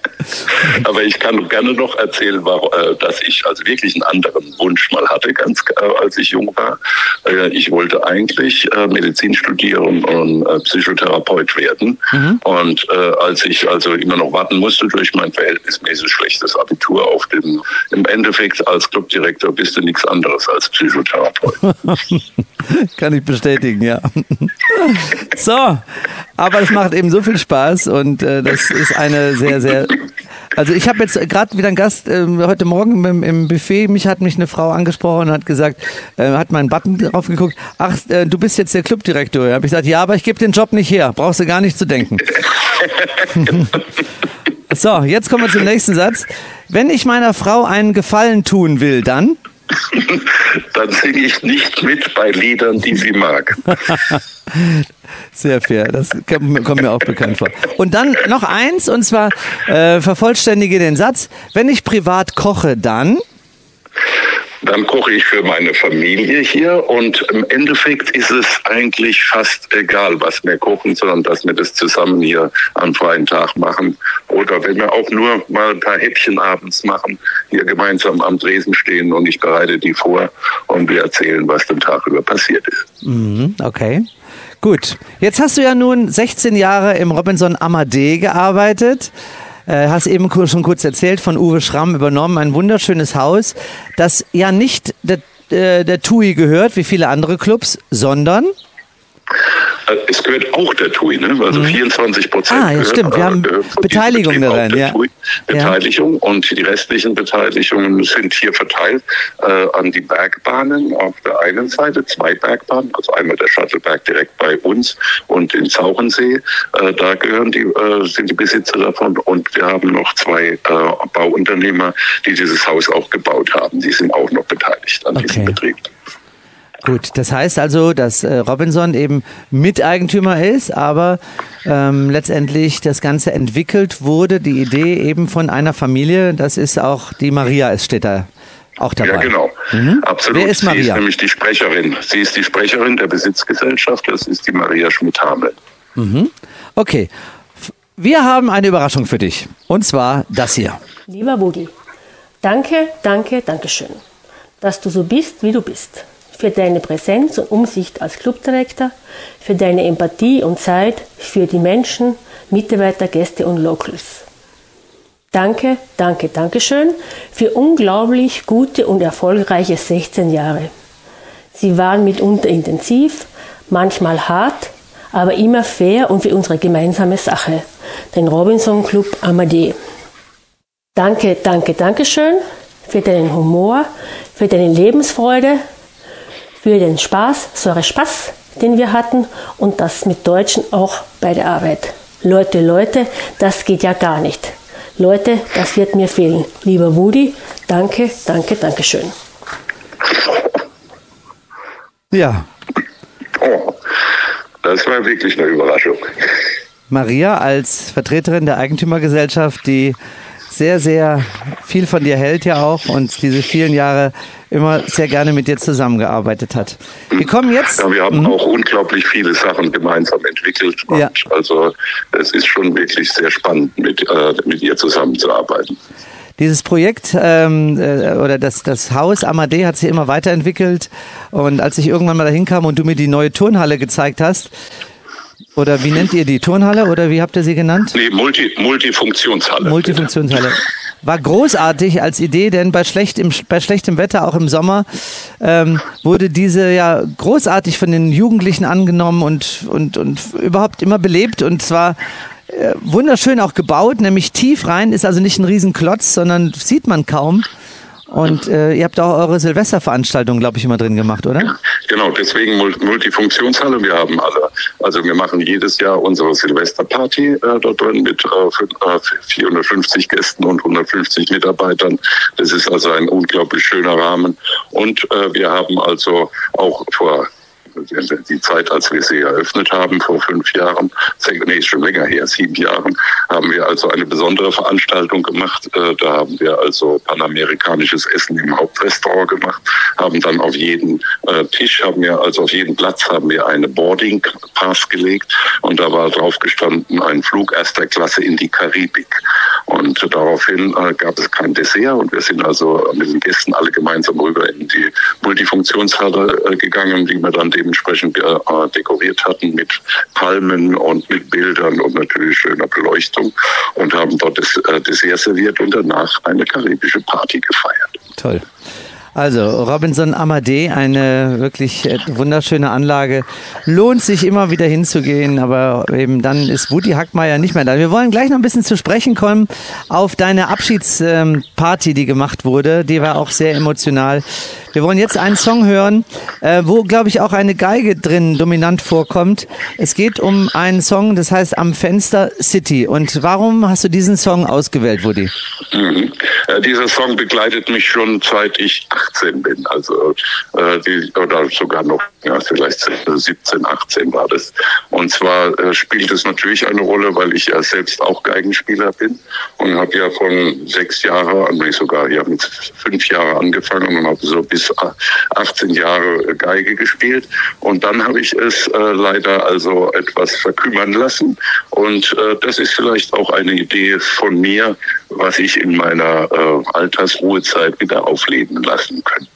Aber ich kann gerne noch erzählen, äh, dass ich also wirklich einen anderen Wunsch mal hatte, ganz äh, als ich jung war. Äh, Ich wollte eigentlich Medizin studieren und Psychotherapeut werden. Und äh, als ich also immer noch warten musste durch mein verhältnismäßig schlechtes Abitur auf dem, im Endeffekt als Clubdirektor bist du nichts anderes als Psychotherapeut. (laughs) Kann ich bestätigen, ja. So, aber es macht eben so viel Spaß und das ist eine sehr, sehr. Also ich habe jetzt gerade wieder einen Gast ähm, heute Morgen im, im Buffet. Mich hat mich eine Frau angesprochen und hat gesagt, äh, hat meinen Button drauf geguckt. Ach, äh, du bist jetzt der Clubdirektor. Da habe ich gesagt, ja, aber ich gebe den Job nicht her. Brauchst du gar nicht zu denken. (laughs) so, jetzt kommen wir zum nächsten Satz. Wenn ich meiner Frau einen Gefallen tun will, dann (laughs) Dann singe ich nicht mit bei Liedern, die sie mag. (laughs) Sehr fair, das kommt mir auch bekannt vor. Und dann noch eins, und zwar äh, vervollständige den Satz, wenn ich privat koche, dann... Dann koche ich für meine Familie hier und im Endeffekt ist es eigentlich fast egal, was wir kochen, sondern dass wir das zusammen hier am freien Tag machen. Oder wenn wir auch nur mal ein paar Häppchen abends machen, hier gemeinsam am Dresen stehen und ich bereite die vor und wir erzählen, was den Tag über passiert ist. Mhm, okay. Gut, jetzt hast du ja nun 16 Jahre im Robinson Amadee gearbeitet. Äh, hast eben schon kurz erzählt, von Uwe Schramm übernommen, ein wunderschönes Haus, das ja nicht der, äh, der TUI gehört, wie viele andere Clubs, sondern Es gehört auch der TUI, ne? also 24 Prozent. Ah, ja, stimmt. Wir haben Beteiligung daran, ja. TUI Ja. Beteiligung und die restlichen Beteiligungen sind hier verteilt äh, an die Bergbahnen auf der einen Seite, zwei Bergbahnen, also einmal der Shuttleberg direkt bei uns und in Zauchensee. Äh, da gehören die, äh, sind die Besitzer davon und wir haben noch zwei äh, Bauunternehmer, die dieses Haus auch gebaut haben. Die sind auch noch beteiligt an diesem Okay. Betrieb. Gut, das heißt also, dass äh, Robinson eben Miteigentümer ist, aber ähm, letztendlich das Ganze entwickelt wurde, die Idee eben von einer Familie, das ist auch die Maria, es steht da auch dabei. Ja, genau. Absolut. Wer ist Sie ist Maria? nämlich die Sprecherin. Sie ist die Sprecherin der Besitzgesellschaft. Das ist die Maria Schmidt-Hamel. Okay, F- wir haben eine Überraschung für dich und zwar das hier. Lieber Woody, danke, danke, danke schön, dass du so bist, wie du bist. Für deine Präsenz und Umsicht als Clubdirektor, für deine Empathie und Zeit für die Menschen, Mitarbeiter, Gäste und Locals. Danke, danke, danke schön für unglaublich gute und erfolgreiche 16 Jahre. Sie waren mitunter intensiv, manchmal hart, aber immer fair und für unsere gemeinsame Sache, den Robinson Club Amadee. Danke, danke, danke schön für deinen Humor, für deine Lebensfreude, für den Spaß, so einen Spaß, den wir hatten und das mit Deutschen auch bei der Arbeit. Leute, Leute, das geht ja gar nicht. Leute, das wird mir fehlen. Lieber Woody, danke, danke, danke schön. Ja, Oh, das war wirklich eine Überraschung. Maria als Vertreterin der Eigentümergesellschaft, die sehr, sehr viel von dir hält ja auch und diese vielen Jahre immer sehr gerne mit dir zusammengearbeitet hat. Wir kommen jetzt. Ja, wir haben auch unglaublich viele Sachen gemeinsam entwickelt. Ja. Also es ist schon wirklich sehr spannend, mit, äh, mit ihr zusammenzuarbeiten. Dieses Projekt ähm, äh, oder das, das Haus Amadee hat sich immer weiterentwickelt und als ich irgendwann mal dahin kam und du mir die neue Turnhalle gezeigt hast, oder wie nennt ihr die Turnhalle oder wie habt ihr sie genannt? Nee, Multi, Multifunktionshalle. Multifunktionshalle. War großartig als Idee, denn bei, schlecht im, bei schlechtem Wetter, auch im Sommer, ähm, wurde diese ja großartig von den Jugendlichen angenommen und, und, und überhaupt immer belebt und zwar äh, wunderschön auch gebaut, nämlich tief rein, ist also nicht ein Riesenklotz, sondern sieht man kaum. Und äh, ihr habt auch eure Silvesterveranstaltung, glaube ich, immer drin gemacht, oder? Genau, deswegen Mul- Multifunktionshalle. Wir haben alle, also wir machen jedes Jahr unsere Silvesterparty äh, dort drin mit äh, fün- äh, 450 Gästen und 150 Mitarbeitern. Das ist also ein unglaublich schöner Rahmen. Und äh, wir haben also auch vor die Zeit, als wir sie eröffnet haben, vor fünf Jahren, nee, schon länger her, sieben Jahren, haben wir also eine besondere Veranstaltung gemacht. Äh, Da haben wir also panamerikanisches Essen im Hauptrestaurant gemacht, haben dann auf jeden äh, Tisch, haben wir also auf jeden Platz haben wir eine Boarding Pass gelegt und da war drauf gestanden ein Flug erster Klasse in die Karibik. Und daraufhin äh, gab es kein Dessert und wir sind also mit den Gästen alle gemeinsam rüber in die Multifunktionshalle gegangen, die wir dann dementsprechend äh, dekoriert hatten mit Palmen und mit Bildern und natürlich schöner Beleuchtung und haben dort das äh, Dessert serviert und danach eine karibische Party gefeiert. Toll. Also Robinson Amadee, eine wirklich äh, wunderschöne Anlage. Lohnt sich immer wieder hinzugehen, aber eben dann ist Woody Hackmeier nicht mehr da. Wir wollen gleich noch ein bisschen zu sprechen kommen auf deine Abschiedsparty, die gemacht wurde. Die war auch sehr emotional. Wir wollen jetzt einen Song hören, äh, wo, glaube ich, auch eine Geige drin dominant vorkommt. Es geht um einen Song, das heißt Am Fenster City. Und warum hast du diesen Song ausgewählt, Woody? Mhm. Äh, dieser Song begleitet mich schon seit ich 18 bin, also äh, die, oder sogar noch, ja, vielleicht 17, 18 war das. Und zwar äh, spielt es natürlich eine Rolle, weil ich ja selbst auch Geigenspieler bin und habe ja von sechs Jahren, nee, sogar ja mit fünf Jahren angefangen und habe so bis 18 Jahre Geige gespielt. Und dann habe ich es äh, leider also etwas verkümmern lassen. Und äh, das ist vielleicht auch eine Idee von mir, was ich in meiner äh, Altersruhezeit wieder aufleben lassen könnte.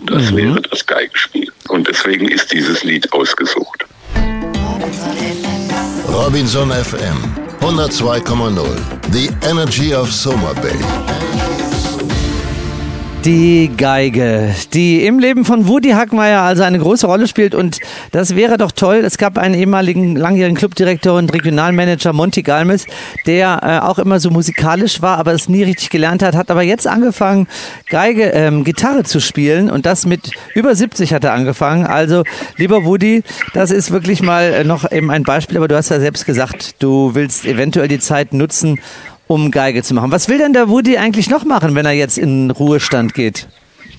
Das wäre das Geigenspiel. Und deswegen ist dieses Lied ausgesucht. Robinson FM 102,0. The Energy of Soma Bay. Die Geige, die im Leben von Woody Hackmeier also eine große Rolle spielt und das wäre doch toll. Es gab einen ehemaligen langjährigen Clubdirektor und Regionalmanager Monty Galmes, der äh, auch immer so musikalisch war, aber es nie richtig gelernt hat, hat aber jetzt angefangen Geige, ähm, Gitarre zu spielen und das mit über 70 hat er angefangen. Also lieber Woody, das ist wirklich mal äh, noch eben ein Beispiel, aber du hast ja selbst gesagt, du willst eventuell die Zeit nutzen, um Geige zu machen. Was will denn der Woody eigentlich noch machen, wenn er jetzt in Ruhestand geht?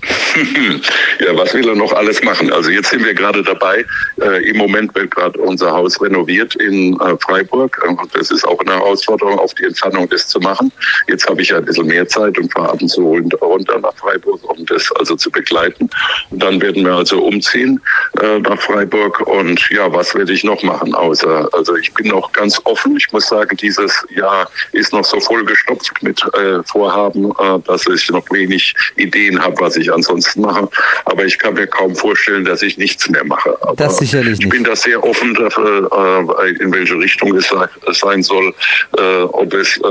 (laughs) ja, was will er noch alles machen? Also jetzt sind wir gerade dabei. Äh, Im Moment wird gerade unser Haus renoviert in äh, Freiburg. Äh, das ist auch eine Herausforderung, auf die Entfernung das zu machen. Jetzt habe ich ja ein bisschen mehr Zeit und fahre ab und zu runter nach Freiburg, um das also zu begleiten. Und dann werden wir also umziehen äh, nach Freiburg. Und ja, was werde ich noch machen? Außer, also ich bin noch ganz offen. Ich muss sagen, dieses Jahr ist noch so vollgestopft mit äh, Vorhaben, äh, dass ich noch wenig Ideen habe, was ich ansonsten mache. Aber ich kann mir kaum vorstellen, dass ich nichts mehr mache. Aber Das sicherlich ich bin da sehr offen dafür, äh, in welche Richtung es sei- es sein soll, äh, ob es äh,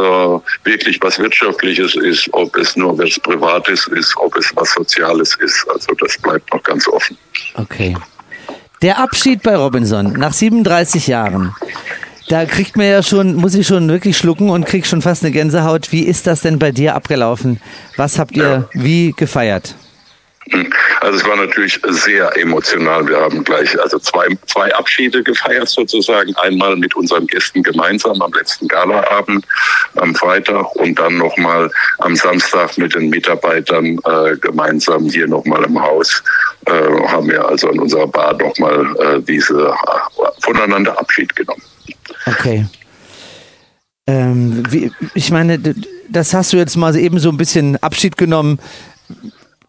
wirklich was Wirtschaftliches ist, ob es nur was Privates ist, ob es was Soziales ist. Also das bleibt noch ganz offen. Okay. Der Abschied bei Robinson nach 37 Jahren. Da kriegt man ja schon, muss ich schon wirklich schlucken und krieg schon fast eine Gänsehaut. Wie ist das denn bei dir abgelaufen? Was habt ihr wie gefeiert? Also es war natürlich sehr emotional. Wir haben gleich also zwei, zwei Abschiede gefeiert sozusagen. Einmal mit unseren Gästen gemeinsam am letzten Galaabend am Freitag und dann nochmal am Samstag mit den Mitarbeitern äh, gemeinsam hier nochmal im Haus. Äh, haben wir also in unserer Bar nochmal äh, diese äh, voneinander Abschied genommen. Okay. Ähm, wie, ich meine, das hast du jetzt mal eben so ein bisschen Abschied genommen.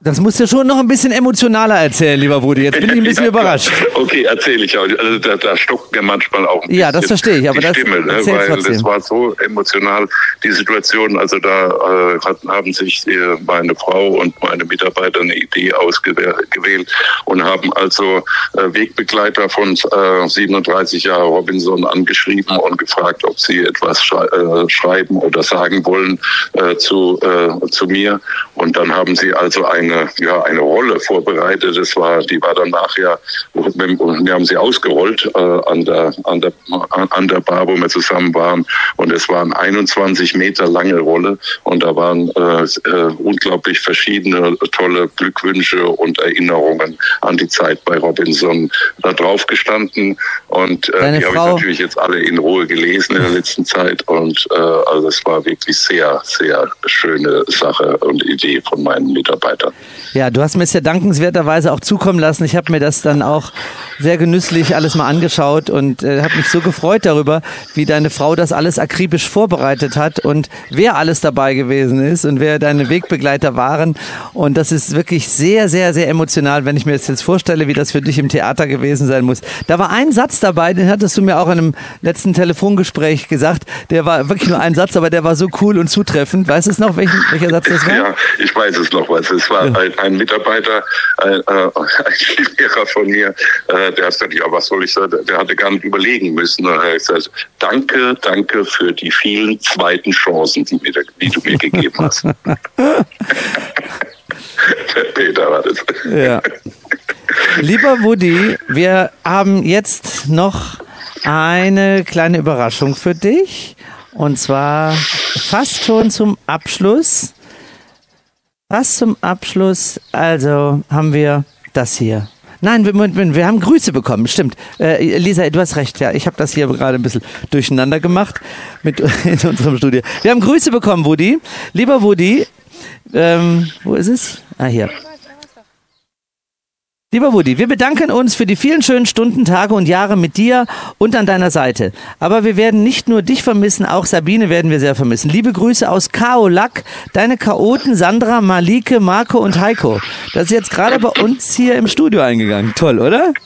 Das musst du schon noch ein bisschen emotionaler erzählen, lieber Woody. Jetzt bin ich ein bisschen (laughs) Ja, überrascht. Okay, erzähle ich auch. Also da, da stockt mir manchmal auch ein Ja, das verstehe ich, aber die das Stimme, ne? weil trotzdem. das war so emotional, die Situation. Also da äh, hatten, haben sich äh, meine Frau und meine Mitarbeiter eine Idee ausgewählt und haben also äh, Wegbegleiter von äh, 37 Jahre Robinson angeschrieben und gefragt, ob sie etwas schrei äh, schreiben oder sagen wollen äh, zu, äh, zu mir. Und dann haben sie also eine, ja, eine Rolle vorbereitet. Das war, die war dann nachher, und wir haben sie ausgerollt äh, an, der, an, der, an der Bar, wo wir zusammen waren. Und es waren 21 Meter lange Rolle. Und da waren äh, äh, unglaublich verschiedene tolle Glückwünsche und Erinnerungen an die Zeit bei Robinson da drauf gestanden. Und äh, Deine die habe ich natürlich jetzt alle in Ruhe gelesen in der letzten Zeit. Und äh, also es war wirklich sehr, sehr schöne Sache und Idee von meinen Mitarbeitern. Ja, du hast mir es ja dankenswerterweise auch zukommen lassen. Ich habe mir das dann auch sehr genüsslich alles mal angeschaut und äh, habe mich so gefreut darüber, wie deine Frau das alles akribisch vorbereitet hat und wer alles dabei gewesen ist und wer deine Wegbegleiter waren. Und das ist wirklich sehr, sehr, sehr emotional, wenn ich mir das jetzt vorstelle, wie das für dich im Theater gewesen sein muss. Da war ein Satz dabei, den hattest du mir auch in einem letzten Telefongespräch gesagt. Der war wirklich nur ein Satz, aber der war so cool und zutreffend. Weißt du es noch, welchen, welcher Satz das war? Ja, ich weiß es noch was. Es war ein, ein Mitarbeiter, ein, äh, (laughs) ein Lehrer von mir, äh, der hat gesagt, ja, was soll ich sagen? Der hatte gar nicht überlegen müssen. Er hat gesagt, danke, danke für die vielen zweiten Chancen, die, mir, die du mir gegeben hast. (laughs) Peter war das. Ja. Lieber Woody, wir haben jetzt noch eine kleine Überraschung für dich. Und zwar fast schon zum Abschluss. Fast zum Abschluss. Also haben wir das hier. Nein, wir, wir, wir haben Grüße bekommen, stimmt. Äh, Lisa, du hast recht, ja. Ich habe das hier gerade ein bisschen durcheinander gemacht mit (laughs) in unserem Studio. Wir haben Grüße bekommen, Woody. Lieber Woody, ähm, wo ist es? Ah, hier. Lieber Woody, wir bedanken uns für die vielen schönen Stunden, Tage und Jahre mit dir und an deiner Seite. Aber wir werden nicht nur dich vermissen, auch Sabine werden wir sehr vermissen. Liebe Grüße aus Kaolack, deine Chaoten Sandra, Malike, Marco und Heiko. Das ist jetzt gerade bei uns hier im Studio eingegangen. Toll, oder? (laughs)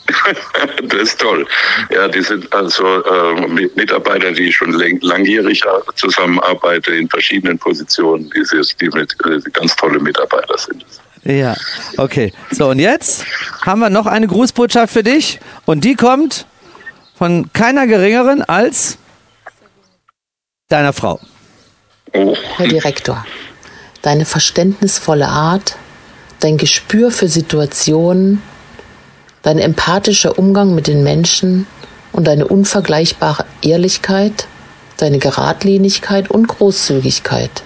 Das ist toll. Ja, die sind also äh, mit- Mitarbeiter, die schon langjährig zusammenarbeiten in verschiedenen Positionen, die, sie- die, mit, äh, ganz tolle Mitarbeiter sind. Ja, okay. So, und jetzt haben wir noch eine Grußbotschaft für dich. Und die kommt von keiner geringeren als deiner Frau. Herr Direktor, deine verständnisvolle Art, dein Gespür für Situationen, dein empathischer Umgang mit den Menschen und deine unvergleichbare Ehrlichkeit, deine Geradlinigkeit und Großzügigkeit,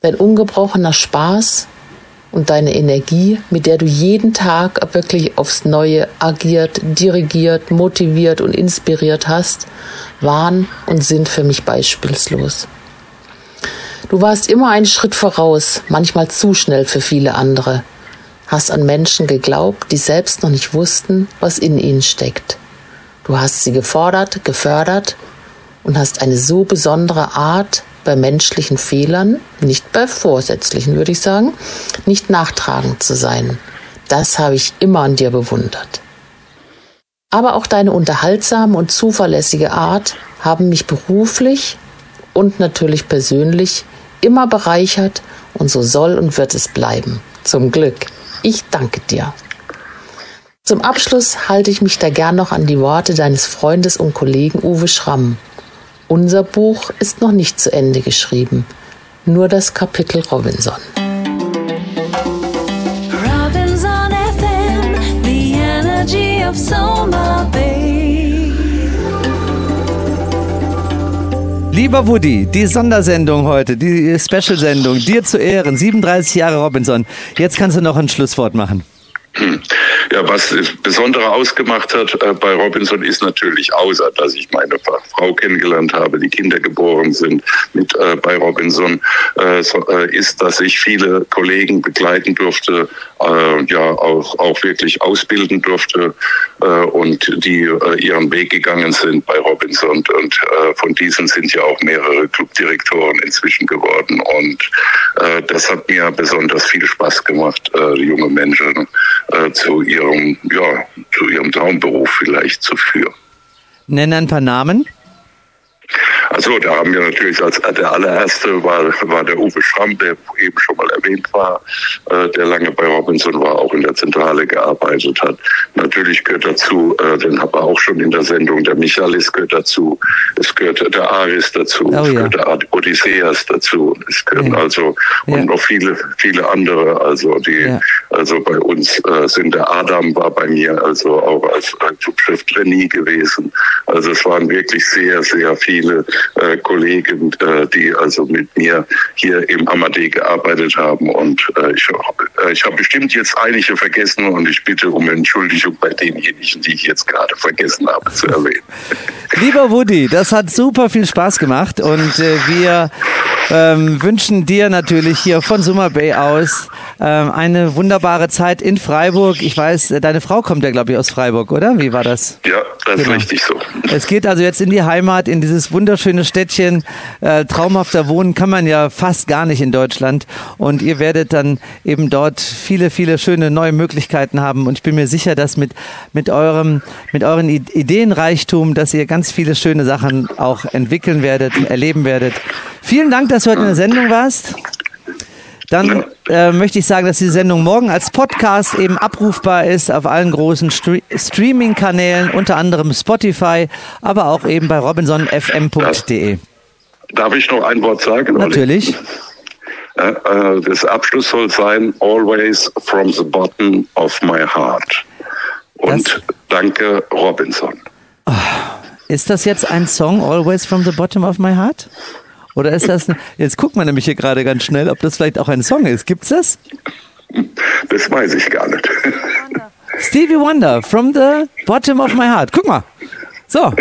dein ungebrochener Spaß und deine Energie, mit der du jeden Tag wirklich aufs Neue agiert, dirigiert, motiviert und inspiriert hast, waren und sind für mich beispielslos. Du warst immer einen Schritt voraus, manchmal zu schnell für viele andere, hast an Menschen geglaubt, die selbst noch nicht wussten, was in ihnen steckt. Du hast sie gefordert, gefördert und hast eine so besondere Art, bei menschlichen Fehlern, nicht bei vorsätzlichen, würde ich sagen, nicht nachtragend zu sein. Das habe ich immer an dir bewundert. Aber auch deine unterhaltsame und zuverlässige Art haben mich beruflich und natürlich persönlich immer bereichert und so soll und wird es bleiben. Zum Glück. Ich danke dir. Zum Abschluss halte ich mich da gern noch an die Worte deines Freundes und Kollegen Uwe Schramm. Unser Buch ist noch nicht zu Ende geschrieben, nur das Kapitel Robinson. Robinson FM, the energy of Soma Bay. Lieber Woody, die Sondersendung heute, die Special-Sendung, dir zu Ehren, 37 Jahre Robinson. Jetzt kannst du noch ein Schlusswort machen. (clears throat) Ja, was das Besondere ausgemacht hat äh, bei Robinson ist natürlich, außer dass ich meine Frau kennengelernt habe, die Kinder geboren sind mit äh, bei Robinson, äh, so, äh, ist, dass ich viele Kollegen begleiten durfte, äh, ja auch auch wirklich ausbilden durfte äh, und die ihren Weg gegangen sind bei Robinson. Und äh, von diesen sind ja auch mehrere Clubdirektoren inzwischen geworden. Und das hat mir besonders viel Spaß gemacht, junge Menschen zu ihrem, ja, zu ihrem Traumberuf vielleicht zu führen. Nenn ein paar Namen. Also da haben wir natürlich als der allererste war, war der Uwe Schramm, der eben schon mal erwähnt war, äh, der lange bei Robinson war, auch in der Zentrale gearbeitet hat. Natürlich gehört dazu, äh, den haben wir auch schon in der Sendung, der Michalis gehört dazu, es gehört der Aris dazu, Oh es ja. gehört der Odysseas dazu, es gehören Ja. also Ja. und noch viele, viele andere, also die also bei uns äh, sind der Adam war bei mir also auch als äh, Clubchef-Trainee gewesen. Also es waren wirklich sehr, sehr viele äh, Kollegen, äh, die also mit mir hier im Amadee gearbeitet haben. Und äh, ich, äh, ich habe bestimmt jetzt einige vergessen und ich bitte um Entschuldigung bei denjenigen, die ich jetzt gerade vergessen habe zu erwähnen. (laughs) Lieber Woody, das hat super viel Spaß gemacht und äh, wir ähm, wünschen dir natürlich hier von Summer Bay aus ähm, eine wunderbare Zeit in Freiburg. Ich weiß, deine Frau kommt ja, glaube ich, aus Freiburg, oder? Wie war das? Ja, das Genau. ist richtig so. (laughs) Es geht also jetzt in die Heimat, in dieses wunderschöne Städtchen. Äh, traumhafter wohnen kann man ja fast gar nicht in Deutschland. Und ihr werdet dann eben dort viele, viele schöne neue Möglichkeiten haben. Und ich bin mir sicher, dass mit, mit eurem, mit euren Ideenreichtum, dass ihr ganz viele schöne Sachen auch entwickeln werdet, erleben werdet. Vielen Dank, dass du heute in der Sendung warst. Dann äh, möchte ich sagen, dass diese Sendung morgen als Podcast eben abrufbar ist auf allen großen Stre Streaming-Kanälen, unter anderem Spotify, aber auch eben bei robinsonfm.de. Darf ich noch ein Wort sagen? Natürlich. Äh, äh, das Abschluss soll sein, always from the bottom of my heart. Und Das- danke, Robinson. Ist das jetzt ein Song, Always from the Bottom of My Heart? Oder ist das, ein- jetzt guckt man nämlich hier gerade ganz schnell, ob das vielleicht auch ein Song ist. Gibt's das? Das weiß ich gar nicht. Stevie Wonder, From the Bottom of My Heart. Guck mal. So.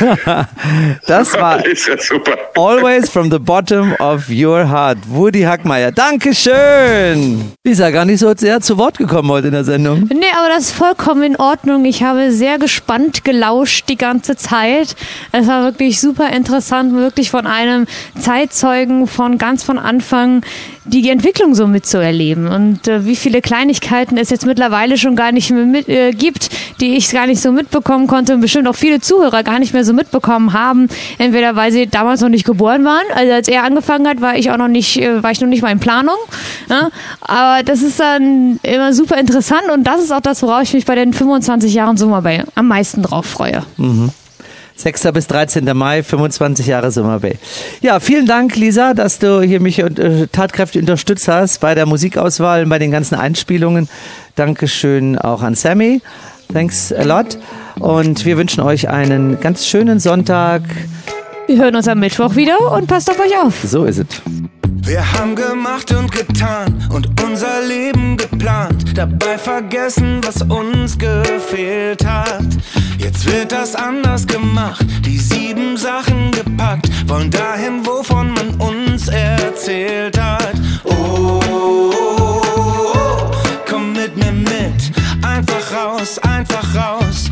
(laughs) das war ist ja super. Always from the bottom of your heart. Woody Hackmeier. Dankeschön. Lisa, gar nicht so sehr zu Wort gekommen heute in der Sendung. Nee, aber das ist vollkommen in Ordnung. Ich habe sehr gespannt gelauscht die ganze Zeit. Es war wirklich super interessant, wirklich von einem Zeitzeugen von ganz von Anfang die Entwicklung so mitzuerleben und äh, wie viele Kleinigkeiten es jetzt mittlerweile schon gar nicht mehr mit, äh, gibt, die ich gar nicht so mitbekommen konnte und bestimmt auch viele Zuhörer gar nicht mehr so mitbekommen haben. Entweder weil sie damals noch nicht geboren waren, also als er angefangen hat, war ich auch noch nicht, äh, war ich noch nicht mal in Planung. Ja? Aber das ist dann immer super interessant und das ist auch das, worauf ich mich bei den 25 Jahren Sommer bei am meisten drauf freue. 6. bis 13. Mai, 25 Jahre Summer Bay. Ja, vielen Dank, Lisa, dass du hier mich äh, tatkräftig unterstützt hast bei der Musikauswahl und bei den ganzen Einspielungen. Dankeschön auch an Sammy. Thanks a lot. Und wir wünschen euch einen ganz schönen Sonntag. Wir hören uns am Mittwoch wieder und passt auf euch auf. So ist es. Wir haben gemacht und getan und unser Leben geplant, dabei vergessen, was uns gefehlt hat. Jetzt wird das anders gemacht, die sieben Sachen gepackt, wollen dahin, wovon man uns erzählt hat. Oh, oh, oh, komm mit mir mit, einfach raus, einfach raus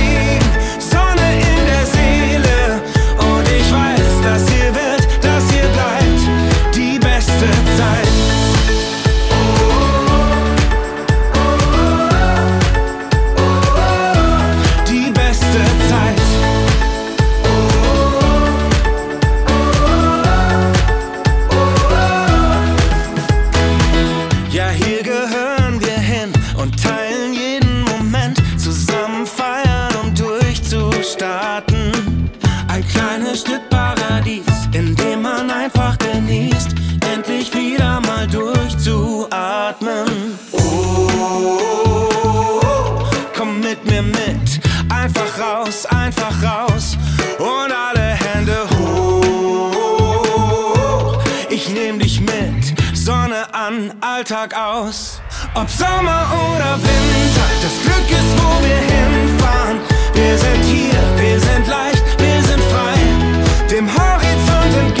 mit mir mit, einfach raus, einfach raus und alle Hände hoch. Ich nehm dich mit, Sonne an, Alltag aus. Ob Sommer oder Winter, das Glück ist, wo wir hinfahren. Wir sind hier, wir sind leicht, wir sind frei. Dem Horizont entgegen,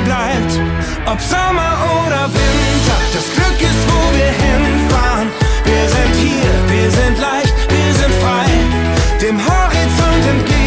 Sonne bleibt, ob Sommer oder Winter. Das Glück ist, wo wir hinfahren. Wir sind hier, wir sind leicht, wir sind frei. Dem Horizont entgegen.